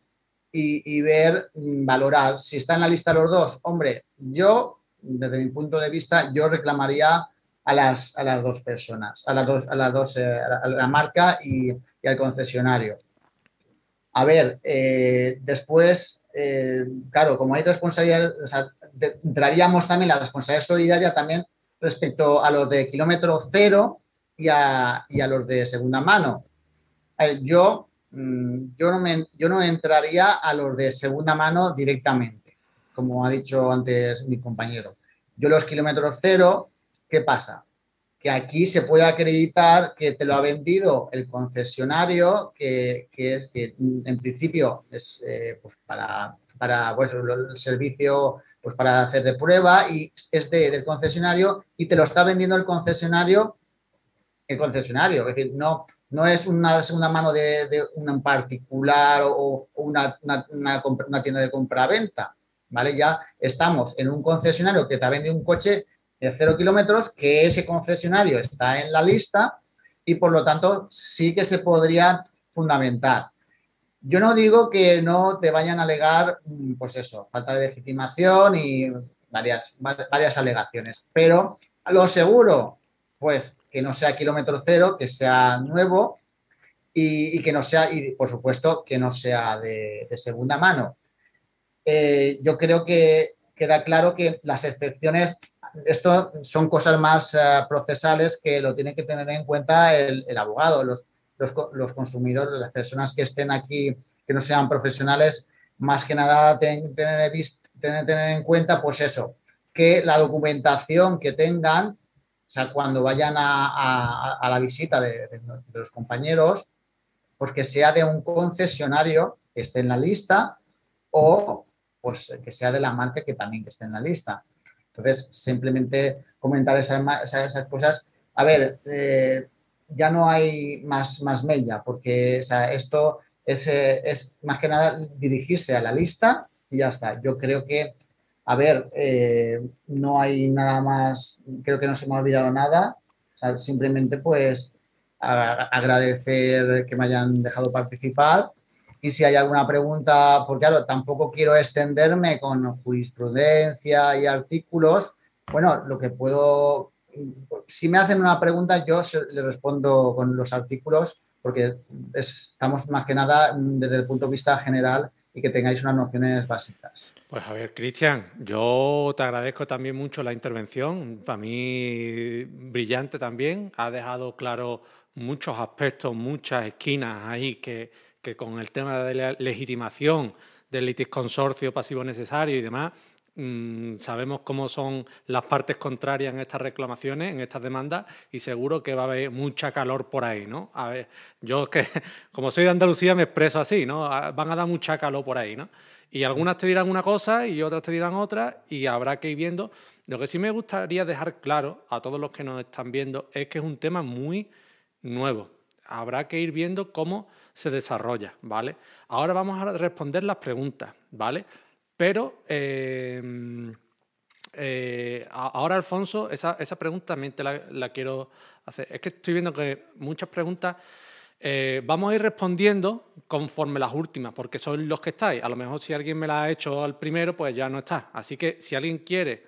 y, ver, mm, valorar si está en la lista los dos. Hombre, yo, desde mi punto de vista, yo reclamaría a las, a las dos personas, a las dos, a las dos, eh, a la marca y, al concesionario. A ver, eh, después, eh, claro, como hay responsabilidad, entraríamos también la responsabilidad solidaria también respecto a los de kilómetro cero y a, los de segunda mano. Yo, yo, no me, yo no entraría a los de segunda mano directamente, como ha dicho antes mi compañero. Yo los kilómetros cero, ¿qué pasa? que aquí se puede acreditar que te lo ha vendido el concesionario, que, en principio es eh, pues para, para pues, el servicio pues para hacer de prueba y es del concesionario y te lo está vendiendo el concesionario el concesionario, es decir, no, no es una segunda mano de, un particular o, una, una, tienda de compra-venta, ¿vale? Ya estamos en un concesionario que te vendido un coche de cero kilómetros, que ese concesionario está en la lista y por lo tanto sí que se podría fundamentar. Yo no digo que no te vayan a alegar, mm, pues eso, falta de legitimación y varias, varias alegaciones, pero lo seguro, pues que no sea kilómetro cero, que sea nuevo y, que no sea, y por supuesto, que no sea de, segunda mano. Eh, yo creo que queda claro que las excepciones, esto son cosas más eh, procesales que lo tiene que tener en cuenta el, abogado, los, los, consumidores, las personas que estén aquí, que no sean profesionales, más que nada tener, tener, en cuenta, pues eso, que la documentación que tengan, o sea, cuando vayan a, la visita de, los compañeros, pues que sea de un concesionario que esté en la lista o pues que sea de la marca que también esté en la lista. Entonces, simplemente comentar esas, esas cosas. A ver, eh, ya no hay más, más mella, porque esto es, eh, es, más que nada dirigirse a la lista y ya está. Yo creo que, a ver, eh, no hay nada más, creo que no se me ha olvidado nada. simplemente pues agradecer que me hayan dejado participar y si hay alguna pregunta, porque tampoco quiero extenderme con jurisprudencia y artículos, bueno, lo que puedo, si me hacen una pregunta, yo le respondo con los artículos, porque estamos más que nada desde el punto de vista general y que tengáis unas nociones básicas. Pues a ver, Cristian, yo te agradezco también mucho la intervención, para mí brillante también, ha dejado claro muchos aspectos, muchas esquinas ahí que, que con el tema de la legitimación del litisconsorcio pasivo necesario y demás, mm, sabemos cómo son las partes contrarias en estas reclamaciones, en estas demandas, y seguro que va a haber mucha calor por ahí, ¿no? A ver, yo como soy de Andalucía, me expreso así, ¿no? Van a dar mucha calor por ahí, ¿no? Y algunas te dirán una cosa y otras te dirán otra, y habrá que ir viendo. Lo que sí me gustaría dejar claro a todos los que nos están viendo es que es un tema muy nuevo. Habrá que ir viendo cómo se desarrolla, ¿vale? Ahora vamos a responder las preguntas, ¿vale? Pero eh, eh, ahora, Alfonso, esa, pregunta también te la, quiero hacer. Es que estoy viendo que muchas preguntas eh, vamos a ir respondiendo conforme las últimas, porque son los que estáis. A lo mejor si alguien me la ha hecho al primero, pues ya no está. Así que si alguien quiere,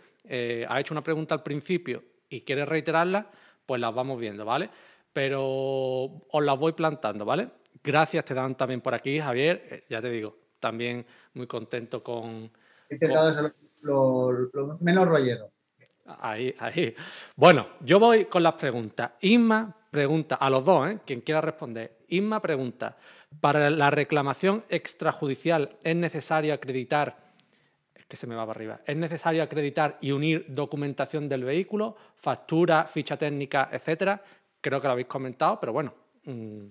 ha hecho una pregunta al principio y quiere reiterarla, pues las vamos viendo, ¿vale? Pero os las voy plantando, ¿vale? Gracias te dan también por aquí, Javier. Eh, ya te digo, también muy contento con... He intentado ser lo, menos rollero. Ahí, ahí. Bueno, yo voy con las preguntas. Isma pregunta, a los dos, ¿eh? quien quiera responder. Isma pregunta, ¿para la reclamación extrajudicial es necesario acreditar, es que se me va para arriba, es necesario acreditar y unir documentación del vehículo, factura, ficha técnica, etcétera? Creo que lo habéis comentado, pero bueno, Mm,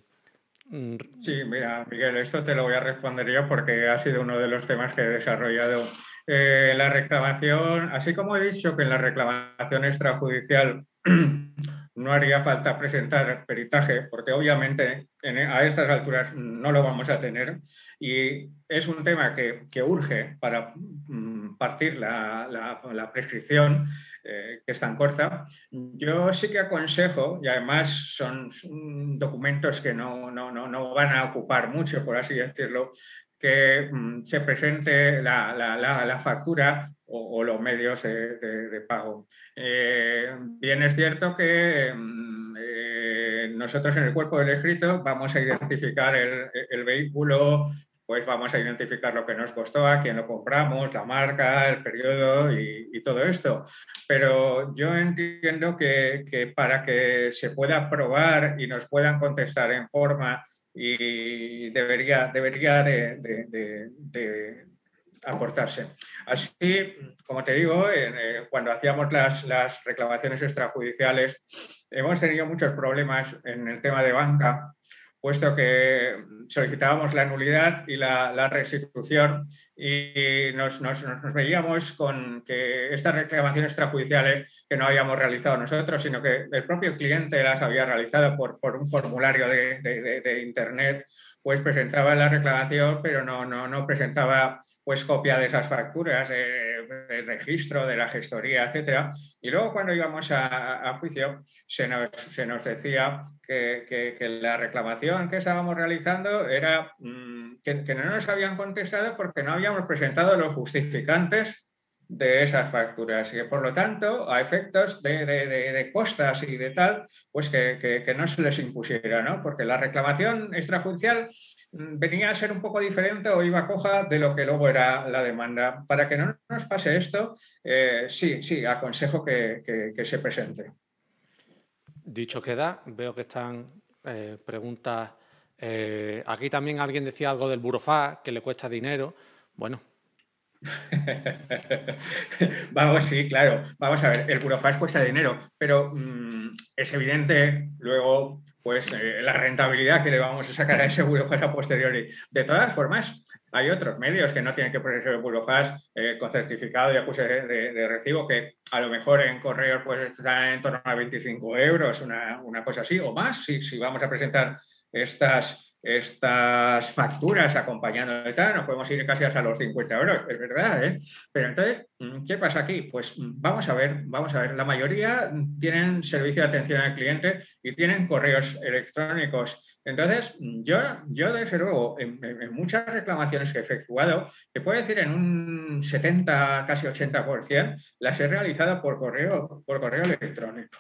sí, mira, Miguel, esto te lo voy a responder yo porque ha sido uno de los temas que he desarrollado. Eh, la reclamación, así como he dicho que en la reclamación extrajudicial no haría falta presentar peritaje, porque obviamente a estas alturas no lo vamos a tener, y es un tema que, urge para mm, partir la prescripción. Eh, que es tan corta, yo sí que aconsejo, y además son, documentos que no, no, no, van a ocupar mucho, por así decirlo, que mm, se presente la, la, la, factura o, los medios de, pago. Eh, bien es cierto que mm, eh, nosotros en el cuerpo del escrito vamos a identificar el, el vehículo pues vamos a identificar lo que nos costó, a quién lo compramos, la marca, el periodo y, todo esto. Pero yo entiendo que, para que se pueda probar y nos puedan contestar en forma y debería, debería de, aportarse. Así, como te digo, eh, cuando hacíamos las, las reclamaciones extrajudiciales, hemos tenido muchos problemas en el tema de banca puesto que solicitábamos la nulidad y la, restitución y nos, veíamos con que estas reclamaciones extrajudiciales que no habíamos realizado nosotros, sino que el propio cliente las había realizado por, un formulario de, Internet, pues presentaba la reclamación, pero no, no, no presentaba pues copia de esas facturas, de registro, de la gestoría, etcétera. Y luego cuando íbamos a, juicio se nos, decía que, la reclamación que estábamos realizando era mm, que, no nos habían contestado porque no habíamos presentado los justificantes de esas facturas y que por lo tanto a efectos de, de, de, costas y de tal, pues que, no se les impusiera, ¿no? Porque la reclamación extrajudicial venía a ser un poco diferente o iba coja de lo que luego era la demanda. Para que no nos pase esto, eh, sí, sí, aconsejo que, se presente. Dicho queda, veo que están eh, preguntas. Eh, aquí también alguien decía algo del burofá, que le cuesta dinero. Bueno, Vamos, sí, claro. Vamos a ver, el burofax cuesta dinero, pero mm, es evidente luego pues eh, la rentabilidad que le vamos a sacar a ese burofax a posteriori. De todas formas, hay otros medios que no tienen que ponerse el burofax eh, con certificado y acuse de, recibo que a lo mejor en correos pues están en torno a 25 euros, una, una cosa así, o más, si, si vamos a presentar estas estas facturas acompañando de tal, nos podemos ir casi hasta los 50 euros, es verdad, ¿eh? Pero entonces, mm, ¿qué pasa aquí? Pues mm, vamos a ver, vamos a ver, la mayoría tienen servicio de atención al cliente y tienen correos electrónicos. Entonces, mm, yo, yo desde luego, en, muchas reclamaciones que he efectuado, te puedo decir en un 70, casi 80%, las he realizado por correo, por correo electrónico.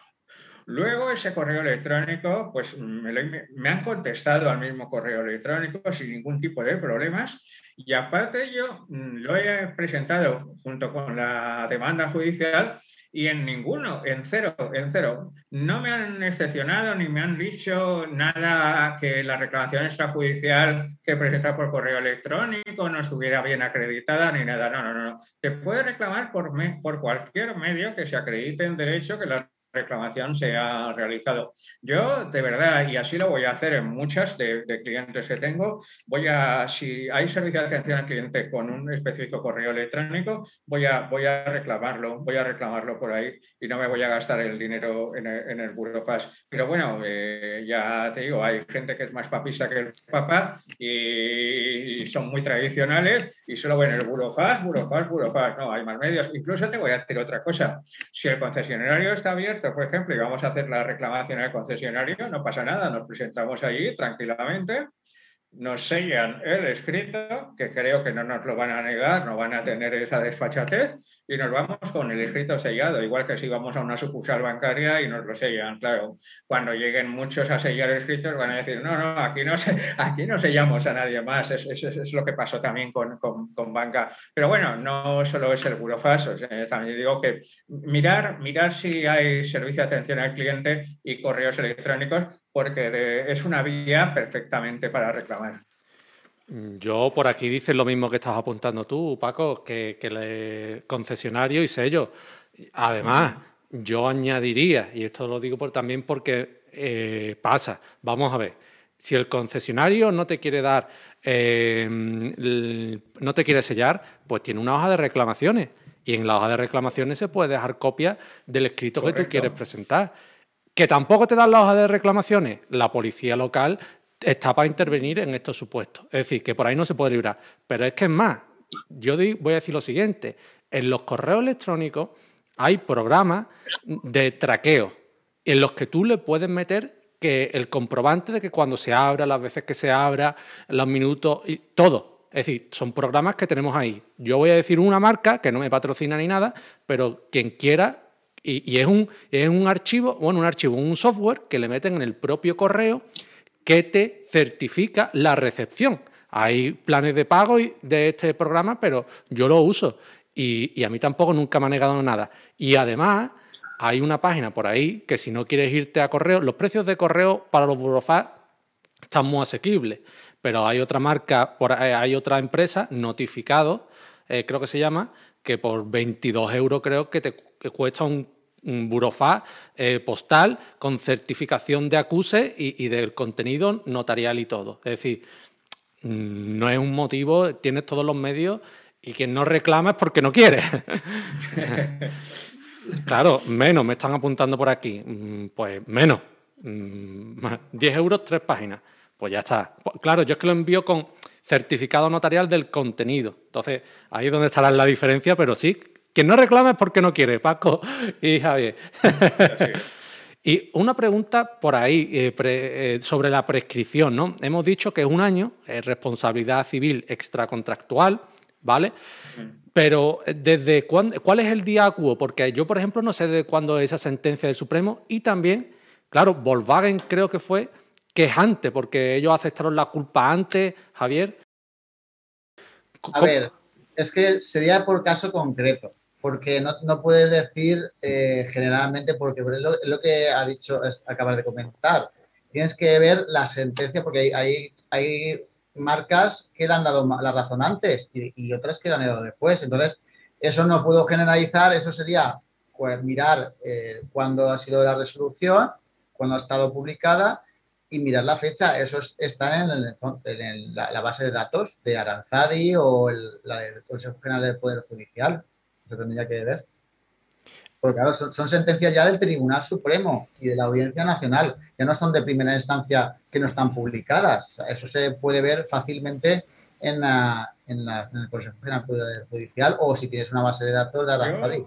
Luego ese correo electrónico, pues me, han contestado al mismo correo electrónico sin ningún tipo de problemas y aparte yo mm, lo he presentado junto con la demanda judicial y en ninguno, en cero, en cero. No me han excepcionado ni me han dicho nada que la reclamación extrajudicial que presenta por correo electrónico no estuviera bien acreditada ni nada. No, no, no. Se puede reclamar por, por cualquier medio que se acredite en derecho que la reclamación se ha realizado. Yo, de verdad, y así lo voy a hacer en muchas de, clientes que tengo, voy a, si hay servicio de atención al cliente con un específico correo electrónico, voy a, voy a reclamarlo, voy a reclamarlo por ahí y no me voy a gastar el dinero en el, en el Pero bueno, eh, ya te digo, hay gente que es más papista que el papá y, son muy tradicionales y solo ven el Burofax, Burofax, Burofax. No, hay más medios. Incluso te voy a decir otra cosa. Si el concesionario está abierto, por ejemplo, y vamos a hacer la reclamación al concesionario, no pasa nada, nos presentamos allí tranquilamente nos sellan el escrito, que creo que no nos lo van a negar, no van a tener esa desfachatez, y nos vamos con el escrito sellado, igual que si vamos a una sucursal bancaria y nos lo sellan. Claro, cuando lleguen muchos a sellar el escrito, van a decir, no, no, aquí no, se, aquí no sellamos a nadie más. Es, es, lo que pasó también con, con, banca. Pero bueno, no solo es el burofax, también digo que mirar, mirar si hay servicio de atención al cliente y correos electrónicos porque es una vía perfectamente para reclamar. Yo por aquí dices lo mismo que estás apuntando tú, Paco, que, el concesionario y sello. Además, yo añadiría, y esto lo digo por, también porque eh, pasa, vamos a ver, si el concesionario no te quiere dar, eh, no te quiere sellar, pues tiene una hoja de reclamaciones. Y en la hoja de reclamaciones se puede dejar copia del escrito que tú quieres presentar. Que tampoco te dan la hoja de reclamaciones. La policía local está para intervenir en estos supuestos. Es decir, que por ahí no se puede librar. Pero es que es más, yo voy a decir lo siguiente. En los correos electrónicos hay programas de traqueo en los que tú le puedes meter que el comprobante de que cuando se abra, las veces que se abra, los minutos, y todo. Es decir, son programas que tenemos ahí. Yo voy a decir una marca que no me patrocina ni nada, pero quien quiera y, es, un, es un archivo, bueno, un archivo, un software que le meten en el propio correo que te certifica la recepción. Hay planes de pago de este programa, pero yo lo uso y, a mí tampoco nunca me ha negado nada. Y además hay una página por ahí que si no quieres irte a correo, los precios de correo para los burofax están muy asequibles, pero hay otra marca, hay otra empresa, Notificado, eh, creo que se llama, que por 22 euros creo que te cuesta un, un burofax eh, postal con certificación de acuse y, del contenido notarial y todo. Es decir, mm, no es un motivo, tienes todos los medios y quien no reclama es porque no quiere. claro, menos, me están apuntando por aquí. Mm, pues menos. 10 mm, euros, tres páginas. Pues ya está. Claro, yo es que lo envío con certificado notarial del contenido. Entonces, ahí es donde estará la diferencia, pero sí, quien no reclama es porque no quiere, Paco y Javier. y una pregunta por ahí eh, eh, sobre la prescripción, ¿no? Hemos dicho que es un año, es responsabilidad civil extracontractual, ¿vale? Pero eh, desde cuándo, ¿cuál es el día acuo? Porque yo, por ejemplo, no sé de cuándo es esa sentencia del Supremo y también, claro, Volkswagen creo que fue que es antes, porque ellos aceptaron la culpa antes, Javier. A ver, es que sería por caso concreto porque no, no puedes decir eh, generalmente, porque es lo, que ha dicho, es, acabas de comentar. Tienes que ver la sentencia, porque hay, hay, marcas que le han dado la razón antes y, otras que le han dado después. Entonces, eso no puedo generalizar, eso sería pues, mirar eh, cuándo ha sido la resolución, cuándo ha estado publicada y mirar la fecha. Eso está en, la, base de datos de Aranzadi o la del Consejo General del Poder Judicial. Eso tendría que ver. Porque claro, son, sentencias ya del Tribunal Supremo y de la Audiencia Nacional, que no son de primera instancia que no están publicadas. eso se puede ver fácilmente en, en, el Consejo General del Poder Judicial o si tienes una base de datos de Aranzadi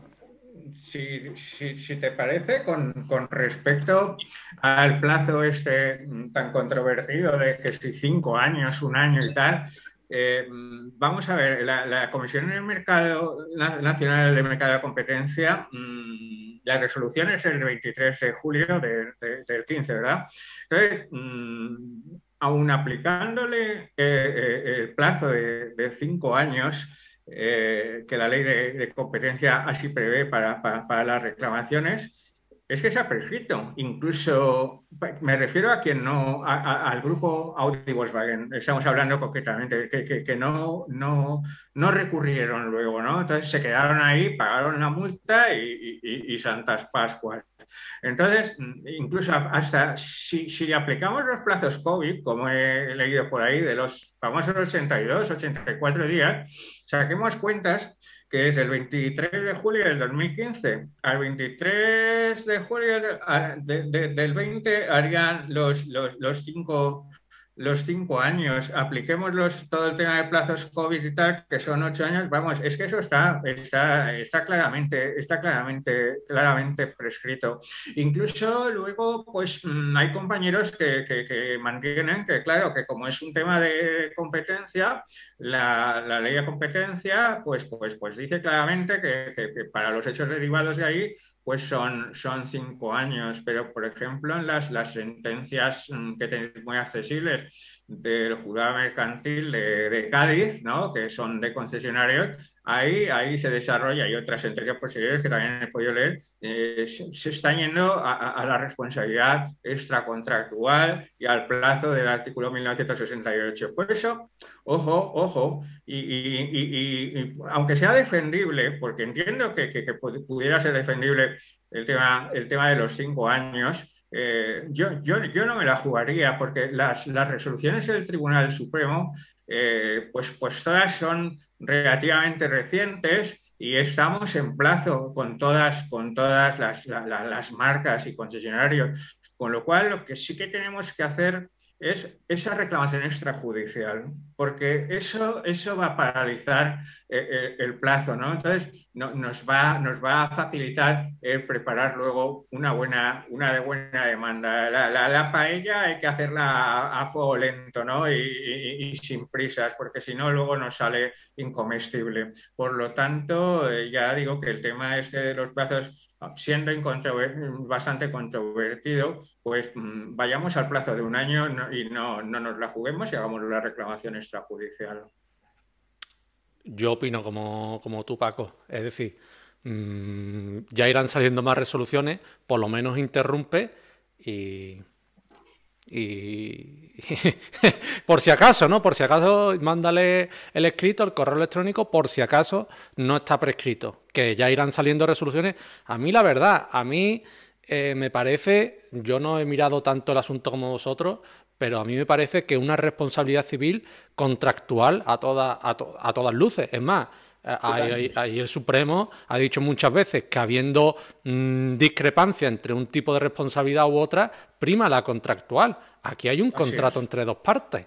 si, si, te parece, con, respecto al plazo este tan controvertido de que si cinco años, un año y tal, eh, vamos a ver, la, Comisión del Mercado Nacional de Mercado de Competencia, mm, la resolución es el 23 de julio del 15, ¿verdad? Entonces, mm, aún aplicándole eh, eh, el plazo de cinco años, eh, que la ley de, competencia así prevé para, las reclamaciones, es que se ha prescrito. Incluso me refiero a quien no, al grupo Audi Volkswagen, estamos hablando concretamente, que, que, no, no, no, recurrieron luego, ¿no? Entonces se quedaron ahí, pagaron la multa y, y Santas Pascuas. Entonces, incluso hasta si, si, aplicamos los plazos COVID, como he leído por ahí, de los famosos 82, 84 días, saquemos cuentas que es el 23 de julio del 2015 al 23 de julio del 20 harían los, los, los cinco los cinco años, apliquemos todo el tema de plazos COVID y tal, que son ocho años, vamos, es que eso está, está, está claramente, está claramente, claramente prescrito. Incluso luego, pues mm, hay compañeros que, que, mantienen que, claro, que como es un tema de competencia, la, la ley de competencia, pues, pues, pues dice claramente que, que para los hechos derivados de ahí, pues son, son cinco años, pero por ejemplo en las, las sentencias mm, que tenéis muy accesibles del juzgado mercantil de, Cádiz, ¿no? que son de concesionarios, ahí, ahí se desarrolla y otras sentencias posteriores que también he podido leer, eh, se, están yendo a, la responsabilidad extracontractual y al plazo del artículo 1968. Por eso, ojo, ojo, y, aunque sea defendible, porque entiendo que, que, pudiera ser defendible el tema, el tema de los cinco años, eh, yo, yo, yo, no me la jugaría porque las, las resoluciones del Tribunal Supremo, eh, pues, pues todas son relativamente recientes y estamos en plazo con todas, con todas las, las marcas y concesionarios, con lo cual lo que sí que tenemos que hacer es esa reclamación extrajudicial, porque eso, eso va a paralizar eh, eh, el plazo, ¿no? Entonces, nos, va, nos va a facilitar preparar luego una buena, una buena demanda. La, paella hay que hacerla a, fuego lento, ¿no? Y, sin prisas, porque si no, luego nos sale incomestible. Por lo tanto, eh, ya digo que el tema este de los plazos siendo bastante controvertido, pues mm, vayamos al plazo de un año y no, nos la juguemos y hagamos la reclamación Yo opino como, tú, Paco. Es decir, mm, ya irán saliendo más resoluciones, por lo menos interrumpe y, y por si acaso, ¿no? Por si acaso, mándale el escrito, el correo electrónico, por si acaso no está prescrito, que ya irán saliendo resoluciones. A mí, la verdad, a mí eh, me parece, yo no he mirado tanto el asunto como vosotros, pero a mí me parece que una responsabilidad civil contractual a, toda, a todas luces. Es más, Ahí, el Supremo ha dicho muchas veces que habiendo mm, discrepancia entre un tipo de responsabilidad u otra, prima la contractual. Aquí hay un contrato entre dos partes.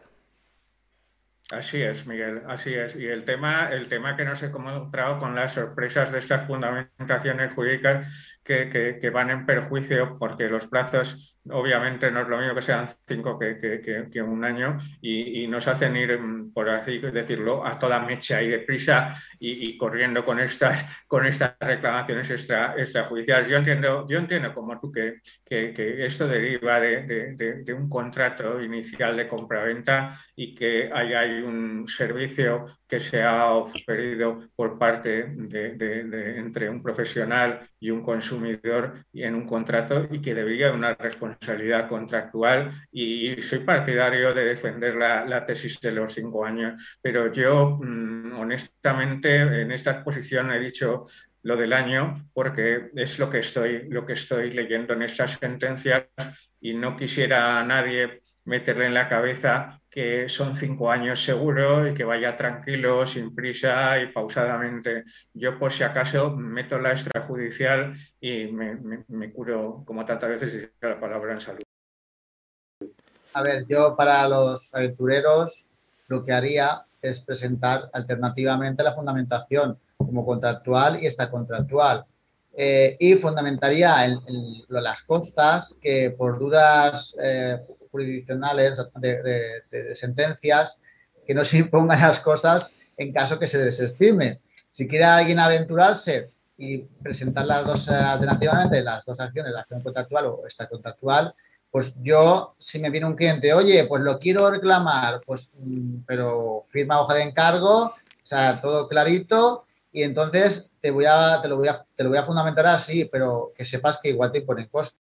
Así es, Miguel, así es. Y el tema, el tema que nos he encontrado con las sorpresas de estas fundamentaciones jurídicas que, que van en perjuicio porque los plazos obviamente no es lo mismo que sean cinco que, un año y, nos hacen ir, mm, por así decirlo, a toda mecha y deprisa y, y corriendo con estas, con estas reclamaciones extra, extrajudiciales. Yo entiendo, yo entiendo como tú que, esto deriva de, un contrato inicial de compraventa y que hay, hay un servicio que se ha ofrecido por parte de, entre un profesional y un consumidor en un contrato y que debería una responsabilidad contractual. Y soy partidario de defender la, tesis de los cinco años, pero yo mm, honestamente en esta exposición he dicho lo del año porque es lo que estoy lo que estoy leyendo en estas sentencias y no quisiera a nadie meterle en la cabeza que son cinco años seguro y que vaya tranquilo, sin prisa y pausadamente. Yo, por si acaso, meto la extrajudicial y me, curo, como tantas veces dice la palabra, en salud. A ver, yo para los aventureros lo que haría es presentar alternativamente la fundamentación como contractual y esta contractual. Eh, y fundamentaría en, las costas que por dudas eh, jurisdiccionales de, sentencias que no se impongan las cosas en caso que se desestime. Si quiere alguien aventurarse y presentar las dos alternativamente, las dos acciones, la acción contractual o esta contractual, pues yo, si me viene un cliente, oye, pues lo quiero reclamar, pues, mm, pero firma hoja de encargo, o sea, todo clarito, y entonces te voy a, te lo voy a, te lo voy a fundamentar así, pero que sepas que igual te imponen costes.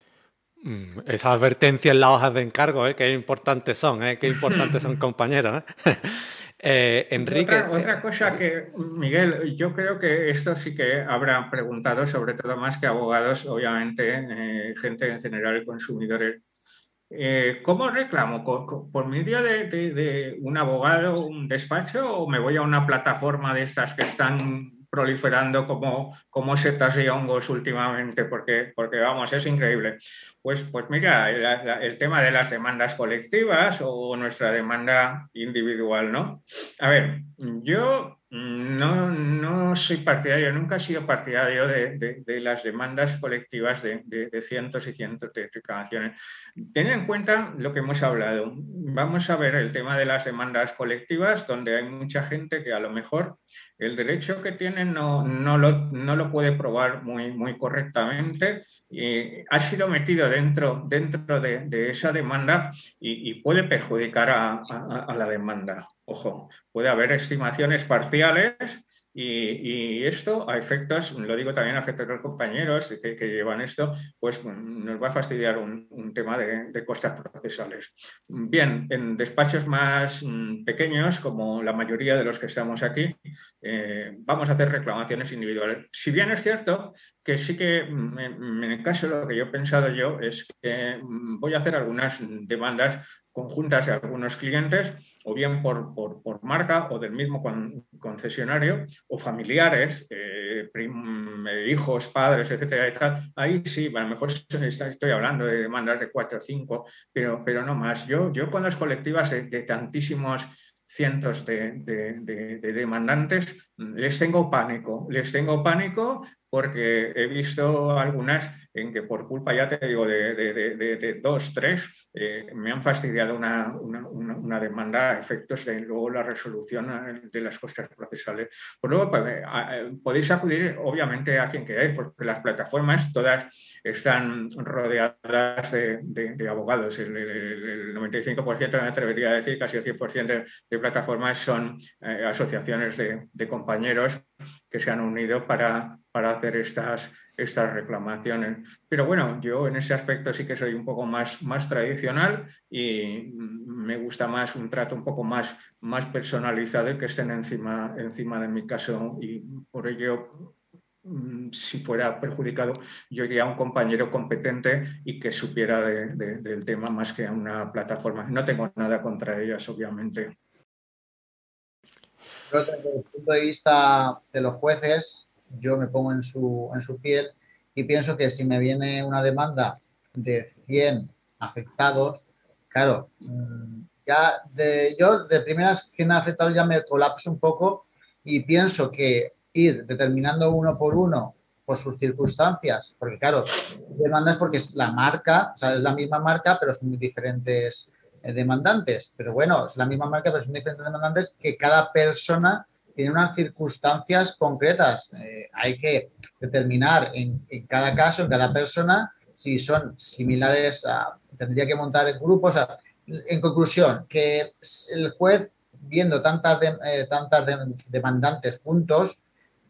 Mm, esas advertencias en las hojas de encargo, ¿eh? qué importantes son, ¿eh? qué importantes son compañeros. ¿eh? eh Enrique. Otra, cosa que, Miguel, yo creo que esto sí que habrá preguntado, sobre todo más que abogados, obviamente, gente en general, consumidores. ¿Cómo reclamo? ¿Por, medio de, de, un abogado, un despacho, o me voy a una plataforma de estas que están proliferando como, como setas y hongos últimamente, porque, porque vamos, es increíble. Pues, pues mira, el, tema de las demandas colectivas o nuestra demanda individual, ¿no? A ver, yo no, no soy partidario, nunca he sido partidario de, las demandas colectivas de, cientos y cientos de reclamaciones. Ten en cuenta lo que hemos hablado. Vamos a ver el tema de las demandas colectivas, donde hay mucha gente que a lo mejor el derecho que tiene no, lo, puede probar muy, correctamente y ha sido metido dentro de, esa demanda y, puede perjudicar a, la demanda. Ojo, puede haber estimaciones parciales y, esto a efectos, lo digo también a efectos de los compañeros que, llevan esto, pues nos va a fastidiar un, tema de, costas procesales. Bien, en despachos más mm, pequeños, como la mayoría de los que estamos aquí, eh, vamos a hacer reclamaciones individuales. Si bien es cierto que sí que mm, en, el caso lo que yo he pensado yo es que mm, voy a hacer algunas demandas conjuntas de algunos clientes, o bien por, por, marca o del mismo concesionario, o familiares, eh, hijos, padres, etcétera, y tal. Ahí sí, a lo mejor estoy hablando de demandas de cuatro o cinco, pero, pero no más. Yo, yo con las colectivas de, tantísimos cientos de, demandantes, les tengo pánico, les tengo pánico porque he visto algunas en que por culpa, ya te digo, de, dos, tres, eh, me han fastidiado una, demanda a efectos de luego la resolución eh, de las cosas procesales. Por luego, pues, eh, podéis acudir, obviamente, a quien queráis, porque las plataformas todas están rodeadas de, abogados. El, 95% me atrevería a decir, casi el 100% de, plataformas son asociaciones de compañeros que se han unido para, para hacer estas estas reclamaciones. Pero bueno, yo en ese aspecto sí que soy un poco más, más tradicional y me gusta más un trato un poco más, más personalizado y que estén encima, encima de mi caso y por ello mm, si fuera perjudicado, yo iría a un compañero competente y que supiera del tema más que a una plataforma. No tengo nada contra ellas, obviamente. desde el punto de vista de los jueces, yo me pongo en su, en su piel y pienso que si me viene una demanda de 100 afectados, claro, mm, ya de, yo de primeras 100 afectados ya me colapso un poco y pienso que ir determinando uno por uno por sus circunstancias, porque claro, demandas porque es la marca, o sea, es la misma marca, pero son diferentes eh, demandantes. Pero bueno, es la misma marca, pero son diferentes demandantes que cada persona tiene unas circunstancias concretas. Eh, hay que determinar en, cada caso, en cada persona, si son similares a, tendría que montar grupos. en conclusión, que el juez, viendo tantas, eh, tantas demandantes juntos,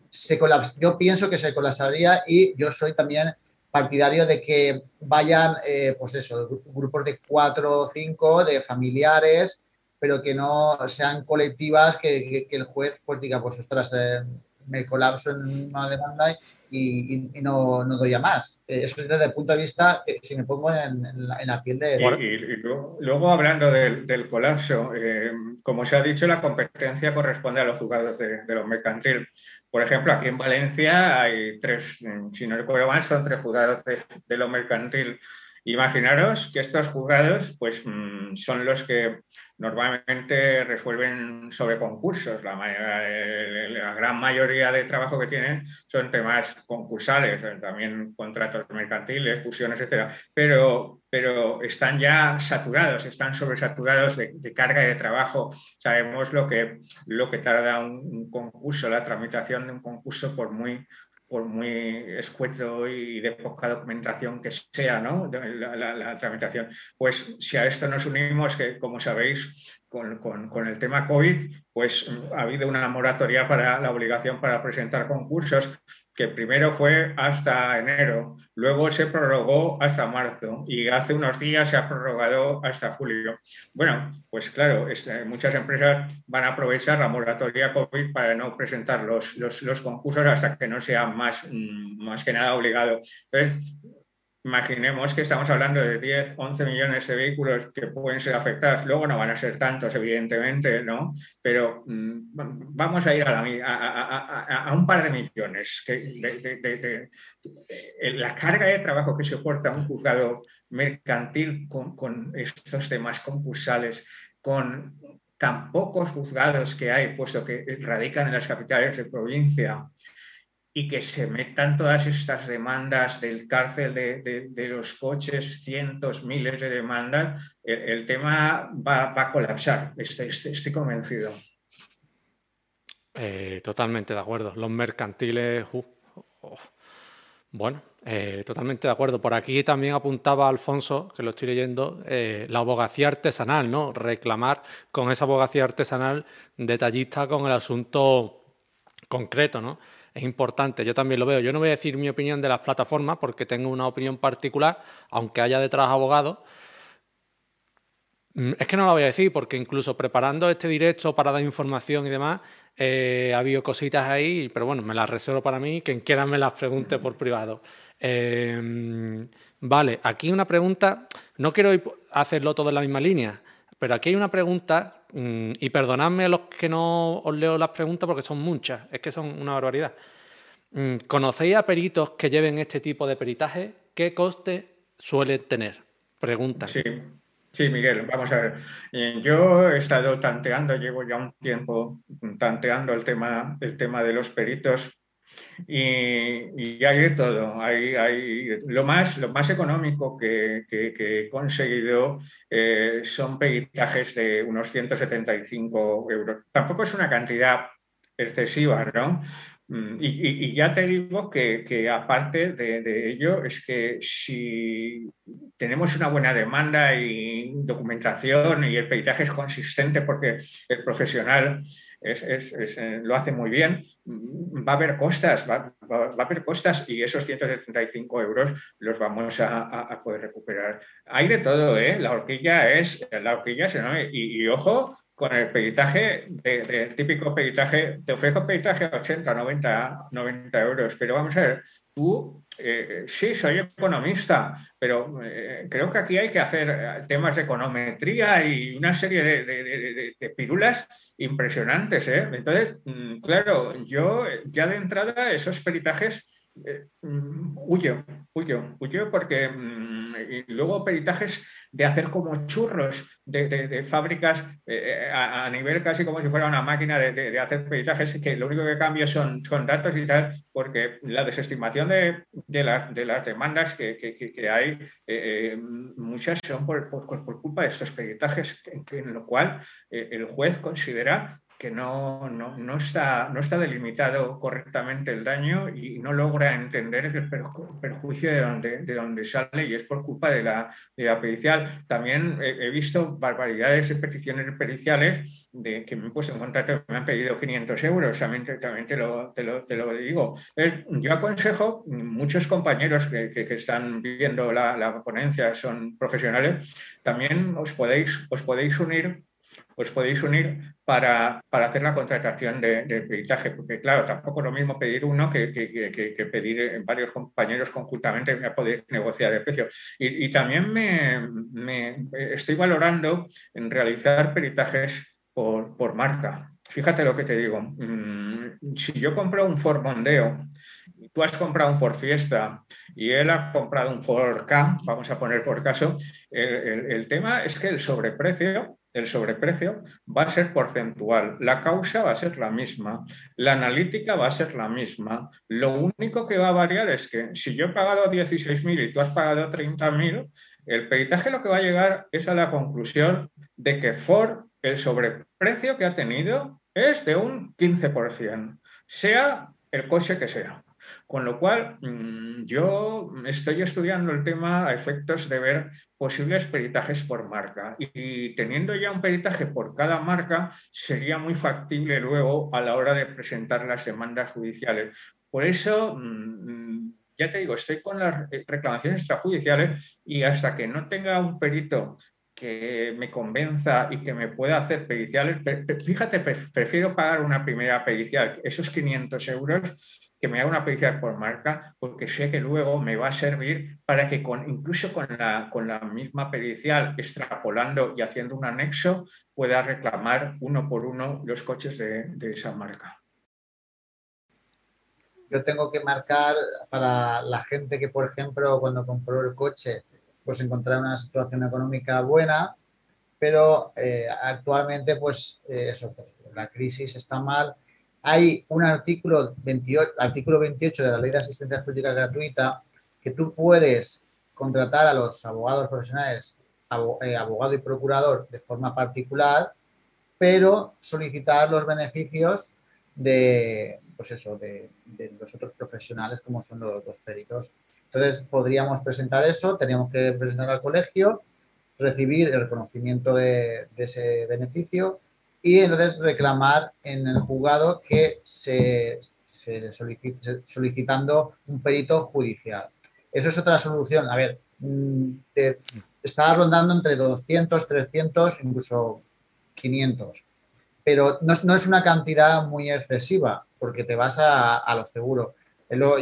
se yo pienso que se colapsaría y yo soy también partidario de que vayan, eh, pues eso, grupos de cuatro o cinco, de familiares, pero que no sean colectivas, que, el juez pues diga, pues ostras, eh, me colapso en una demanda y, no, no, doy a más. Eh, eso es desde el punto de vista, eh, si me pongo en, la, piel de... Y, luego, hablando del, colapso, eh, como se ha dicho, la competencia corresponde a los juzgados de, los mercantil. Por ejemplo, aquí en Valencia hay tres, si no recuerdo mal, son tres juzgados de, de lo mercantil Imaginaros que estos juzgados pues, mm, son los que normalmente resuelven sobre concursos. La, gran mayoría de trabajo que tienen son temas concursales, eh, también contratos mercantiles, fusiones, etc. Pero, pero están ya saturados, están sobresaturados de, de carga de trabajo. Sabemos lo que, lo que tarda un concurso, la tramitación de un concurso, por muy por muy escueto y de poca documentación que sea, ¿no? La, tramitación. Pues si a esto nos unimos, que como sabéis, con, con, el tema COVID, pues ha habido una moratoria para la obligación para presentar concursos que primero fue hasta enero, luego se prorrogó hasta marzo y hace unos días se ha prorrogado hasta julio. Bueno, pues claro, muchas empresas van a aprovechar la moratoria COVID para no presentar los, los, concursos hasta que no sea más, mm, más que nada obligado. Entonces, Imaginemos que estamos hablando de 10, 11 millones de vehículos que pueden ser afectados. Luego no van a ser tantos, evidentemente, ¿no? Pero mm, vamos a ir a, un par de millones. de, la carga de trabajo que soporta un juzgado mercantil con, con estos temas concursales, con tan pocos juzgados que hay, puesto que radican en las capitales de provincia, y que se metan todas estas demandas del cárcel de, los coches, cientos, miles de demandas, el, tema va, a colapsar, estoy, estoy, convencido. Eh, totalmente de acuerdo. Los mercantiles, uh, bueno, eh, totalmente de acuerdo. Por aquí también apuntaba Alfonso, que lo estoy leyendo, eh, la abogacía artesanal, ¿no? Reclamar con esa abogacía artesanal detallista con el asunto concreto, ¿no? Es importante, yo también lo veo. Yo no voy a decir mi opinión de las plataformas porque tengo una opinión particular, aunque haya detrás abogados. Mm, es que no la voy a decir porque incluso preparando este directo para dar información y demás, eh, ha habido cositas ahí, pero bueno, me las reservo para mí, quien quiera me las pregunte por privado. Eh, vale, aquí una pregunta, no quiero hacerlo todo en la misma línea, pero aquí hay una pregunta y perdonadme a los que no os leo las preguntas porque son muchas, es que son una barbaridad. Mm, ¿Conocéis a peritos que lleven este tipo de peritaje? ¿Qué coste suelen tener? Pregunta. Sí, sí, Miguel, vamos a ver. Eh, yo he estado tanteando, llevo ya un tiempo tanteando el tema, el tema de los peritos y, hay de todo. Hay, hay, lo, más, lo más económico que, he conseguido eh, son peritajes de unos 175 euros. Tampoco es una cantidad excesiva, ¿no? Mm, y, ya te digo que, aparte de, ello, es que si tenemos una buena demanda y documentación y el peritaje es consistente porque el profesional eh, lo hace muy bien, va a haber costas, va, a haber costas y esos 175 euros los vamos a, poder recuperar. Hay de todo, ¿eh? La horquilla es, la horquilla y, ojo con el peritaje, del típico peritaje, te ofrezco peritaje a 80, 90, 90 euros, pero vamos a ver, tú, eh, sí, soy economista, pero eh, creo que aquí hay que hacer eh, temas de econometría y una serie de, de, pirulas impresionantes. Entonces, mm, claro, yo ya de entrada esos peritajes mm, huyo, huyo, huyo porque mm, luego peritajes de hacer como churros de, fábricas eh, a, nivel casi como si fuera una máquina de, hacer peritajes, que lo único que cambia son, son datos y tal, porque la desestimación de, las, demandas que, hay, eh, eh, muchas son por, culpa de estos peritajes, en, lo cual el juez considera que no, no, está, no está delimitado correctamente el daño y no logra entender el perjuicio de donde, de donde sale y es por culpa de la, de la pericial. También he, visto barbaridades de peticiones periciales de que me he puesto en contacto, me han pedido 500 euros, también, también te, lo, te, lo, te, lo, digo. Yo aconsejo, muchos compañeros que, que, están viendo la, la ponencia son profesionales, también os podéis, os podéis unir os podéis unir para, hacer la contratación de, peritaje, porque claro, tampoco es lo mismo pedir uno que, pedir varios compañeros conjuntamente, ya podéis negociar el precio. Y, también me, estoy valorando en realizar peritajes por, por marca. Fíjate lo que te digo. Mm, si yo compro un Ford Mondeo, tú has comprado un Ford Fiesta y él ha comprado un Ford K, vamos a poner por caso, el, tema es que el sobreprecio el sobreprecio va a ser porcentual, la causa va a ser la misma, la analítica va a ser la misma. Lo único que va a variar es que si yo he pagado 16.000 y tú has pagado 30.000, el peritaje lo que va a llegar es a la conclusión de que Ford, el sobreprecio que ha tenido es de un 15%, sea el coche que sea. Con lo cual, mm, yo estoy estudiando el tema a efectos de ver posibles peritajes por marca y teniendo ya un peritaje por cada marca, sería muy factible luego a la hora de presentar las demandas judiciales. Por eso, mm, ya te digo, estoy con las reclamaciones extrajudiciales y hasta que no tenga un perito que me convenza y que me pueda hacer periciales, fíjate, prefiero pagar una primera pericial, esos 500 euros, que me haga una pericial por marca, porque sé que luego me va a servir para que con, incluso con la, con la misma pericial, extrapolando y haciendo un anexo, pueda reclamar uno por uno los coches de, de esa marca. Yo tengo que marcar para la gente que, por ejemplo, cuando compró el coche, pues encontrar una situación económica buena, pero eh, actualmente pues eh, eso, pues, la crisis está mal. Hay un artículo 28, artículo 28 de la Ley de Asistencia Jurídica Gratuita que tú puedes contratar a los abogados profesionales, eh, abogado y procurador de forma particular, pero solicitar los beneficios de, pues eso, de, los otros profesionales como son los, los peritos. Entonces, podríamos presentar eso, teníamos que presentar al colegio, recibir el reconocimiento de, ese beneficio y entonces reclamar en el juzgado que se, solicite, solicitando un perito judicial. Eso es otra solución. A ver, mm, estaba rondando entre 200, 300, incluso 500. Pero no, es una cantidad muy excesiva porque te vas a, a lo seguro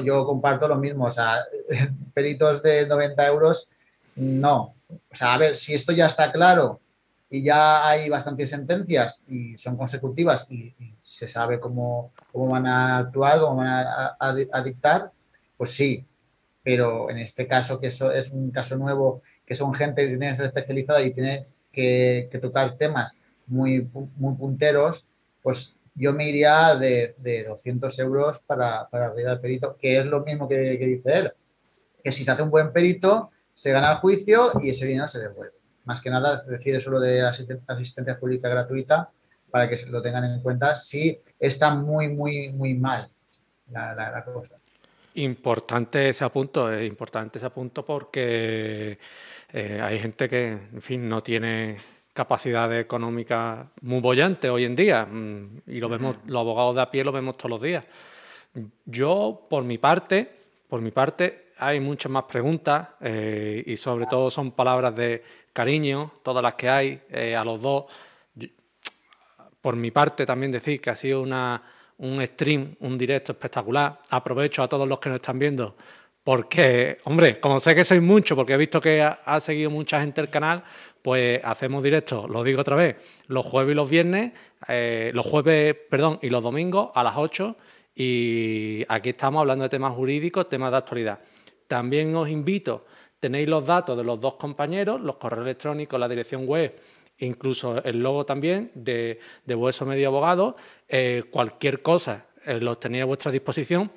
yo comparto lo mismo, o sea, peritos de 90 euros, no. O sea, a ver, si esto ya está claro y ya hay bastantes sentencias y son consecutivas y, se sabe cómo, cómo, van a actuar, cómo van a, dictar, pues sí. Pero en este caso, que eso es un caso nuevo, que son gente que tiene que ser especializada y tiene que, que tocar temas muy, muy punteros, pues yo me iría de, 200 euros para, para el perito, que es lo mismo que, dice él, que si se hace un buen perito, se gana el juicio y ese dinero se devuelve. Más que nada, decir eso de asistencia pública gratuita para que se lo tengan en cuenta si está muy, muy, muy mal la, cosa. Importante ese apunto, es importante ese apunto porque eh, hay gente que, en fin, no tiene capacidad económica muy bollante hoy en día mm, y lo vemos, los abogados de a pie lo vemos todos los días. Yo, por mi parte, por mi parte, hay muchas más preguntas eh, y sobre todo son palabras de cariño, todas las que hay eh, a los dos. por mi parte, también decir que ha sido una, un stream, un directo espectacular. Aprovecho a todos los que nos están viendo porque, hombre, como sé que sois muchos, porque he visto que ha, seguido mucha gente el canal, pues hacemos directo, lo digo otra vez, los jueves y los viernes, eh, los jueves, perdón, y los domingos a las 8. Y aquí estamos hablando de temas jurídicos, temas de actualidad. También os invito, tenéis los datos de los dos compañeros, los correos electrónicos, la dirección web, incluso el logo también de, de Medio Abogado. Eh, cualquier cosa eh, los tenéis a vuestra disposición.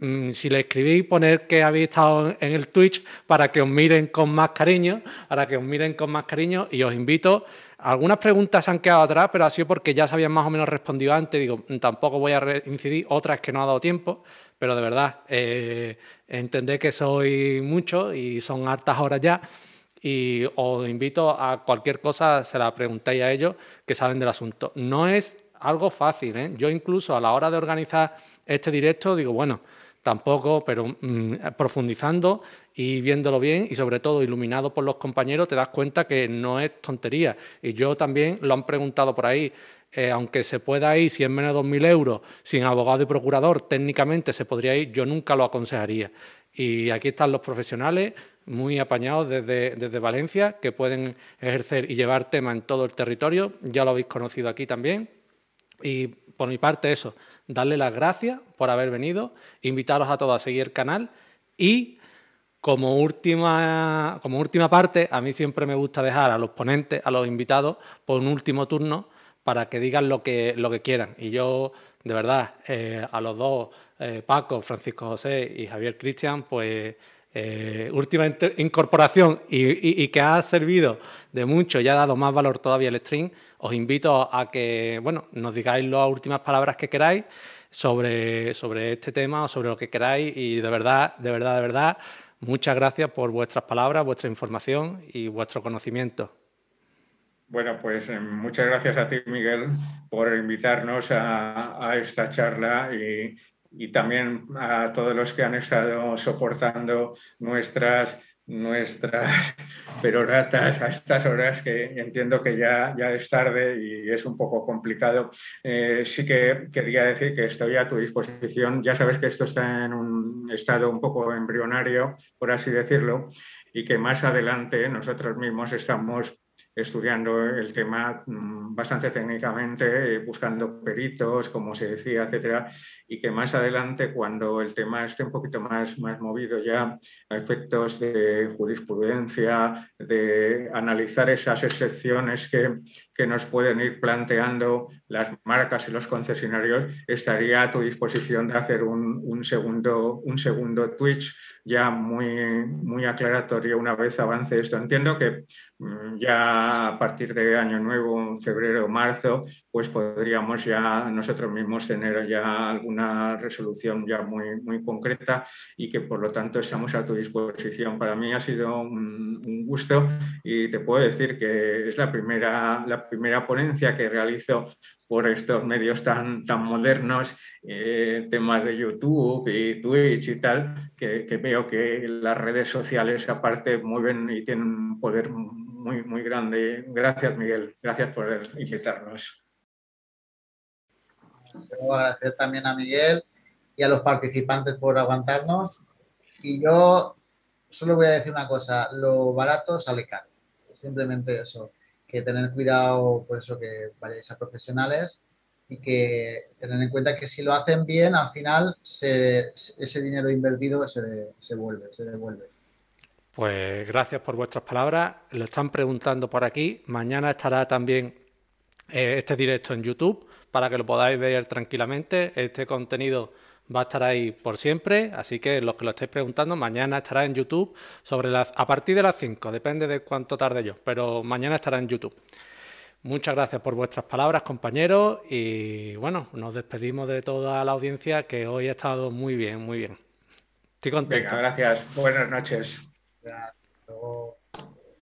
Mm, si le escribís, poner que habéis estado en el Twitch para que os miren con más cariño, para que os miren con más cariño y os invito. Algunas preguntas se han quedado atrás, pero ha sido porque ya se habían más o menos respondido antes. Digo, mm, tampoco voy a incidir, otras que no ha dado tiempo, pero de verdad, eh, entended que soy mucho y son hartas horas ya. Y os invito a cualquier cosa, se la preguntéis a ellos que saben del asunto. No es algo fácil, ¿eh? Yo incluso a la hora de organizar este directo digo, bueno, tampoco, pero mm, profundizando y viéndolo bien y sobre todo iluminado por los compañeros, te das cuenta que no es tontería. Y yo también lo han preguntado por ahí. Eh, aunque se pueda ir si es menos de 2.000 euros sin abogado y procurador, técnicamente se podría ir, yo nunca lo aconsejaría. Y aquí están los profesionales muy apañados desde, desde Valencia que pueden ejercer y llevar tema en todo el territorio. Ya lo habéis conocido aquí también. Y por mi parte eso, darle las gracias por haber venido, invitaros a todos a seguir el canal y como última, como última parte, a mí siempre me gusta dejar a los ponentes, a los invitados, por un último turno para que digan lo que, lo que quieran. Y yo, de verdad, eh, a los dos, eh, Paco, Francisco José y Javier Cristian, pues eh, última incorporación y, que ha servido de mucho y ha dado más valor todavía el stream, os invito a que bueno, nos digáis las últimas palabras que queráis sobre, sobre este tema o sobre lo que queráis y de verdad, de verdad, de verdad, muchas gracias por vuestras palabras, vuestra información y vuestro conocimiento. Bueno, pues eh, muchas gracias a ti, Miguel, por invitarnos a, a esta charla y, y también a todos los que han estado soportando nuestras nuestras peroratas a estas horas que entiendo que ya, ya es tarde y es un poco complicado. Eh, sí que quería decir que estoy a tu disposición. Ya sabes que esto está en un estado un poco embrionario, por así decirlo, y que más adelante nosotros mismos estamos estudiando el tema mm, bastante técnicamente, buscando peritos, como se decía, etcétera, y que más adelante, cuando el tema esté un poquito más, más movido ya a efectos de jurisprudencia, de analizar esas excepciones que, que nos pueden ir planteando las marcas y los concesionarios, estaría a tu disposición de hacer un, un segundo, un segundo Twitch ya muy, muy aclaratorio una vez avance esto. Entiendo que mm, ya a partir de año nuevo, febrero o marzo, pues podríamos ya nosotros mismos tener ya alguna resolución ya muy, muy concreta y que por lo tanto estamos a tu disposición. Para mí ha sido un, gusto y te puedo decir que es la primera, primera ponencia que realizo por estos medios tan, tan modernos, eh, temas de YouTube y Twitch y tal, que, veo que las redes sociales aparte mueven y tienen un poder muy, muy grande. Gracias, Miguel. Gracias por invitarnos. Quiero agradecer también a Miguel y a los participantes por aguantarnos. Y yo solo voy a decir una cosa, lo barato sale caro. Simplemente eso que tener cuidado, por eso que vayáis a profesionales y que tener en cuenta que si lo hacen bien, al final ese dinero invertido se, se vuelve, se devuelve. Pues gracias por vuestras palabras. Lo están preguntando por aquí. Mañana estará también eh, este directo en YouTube para que lo podáis ver tranquilamente. Este contenido va a estar ahí por siempre, así que los que lo estéis preguntando, mañana estará en YouTube sobre las a partir de las 5, depende de cuánto tarde yo, pero mañana estará en YouTube. Muchas gracias por vuestras palabras, compañeros, y bueno, nos despedimos de toda la audiencia que hoy ha estado muy bien, muy bien. Estoy contento. Venga, gracias. Buenas noches.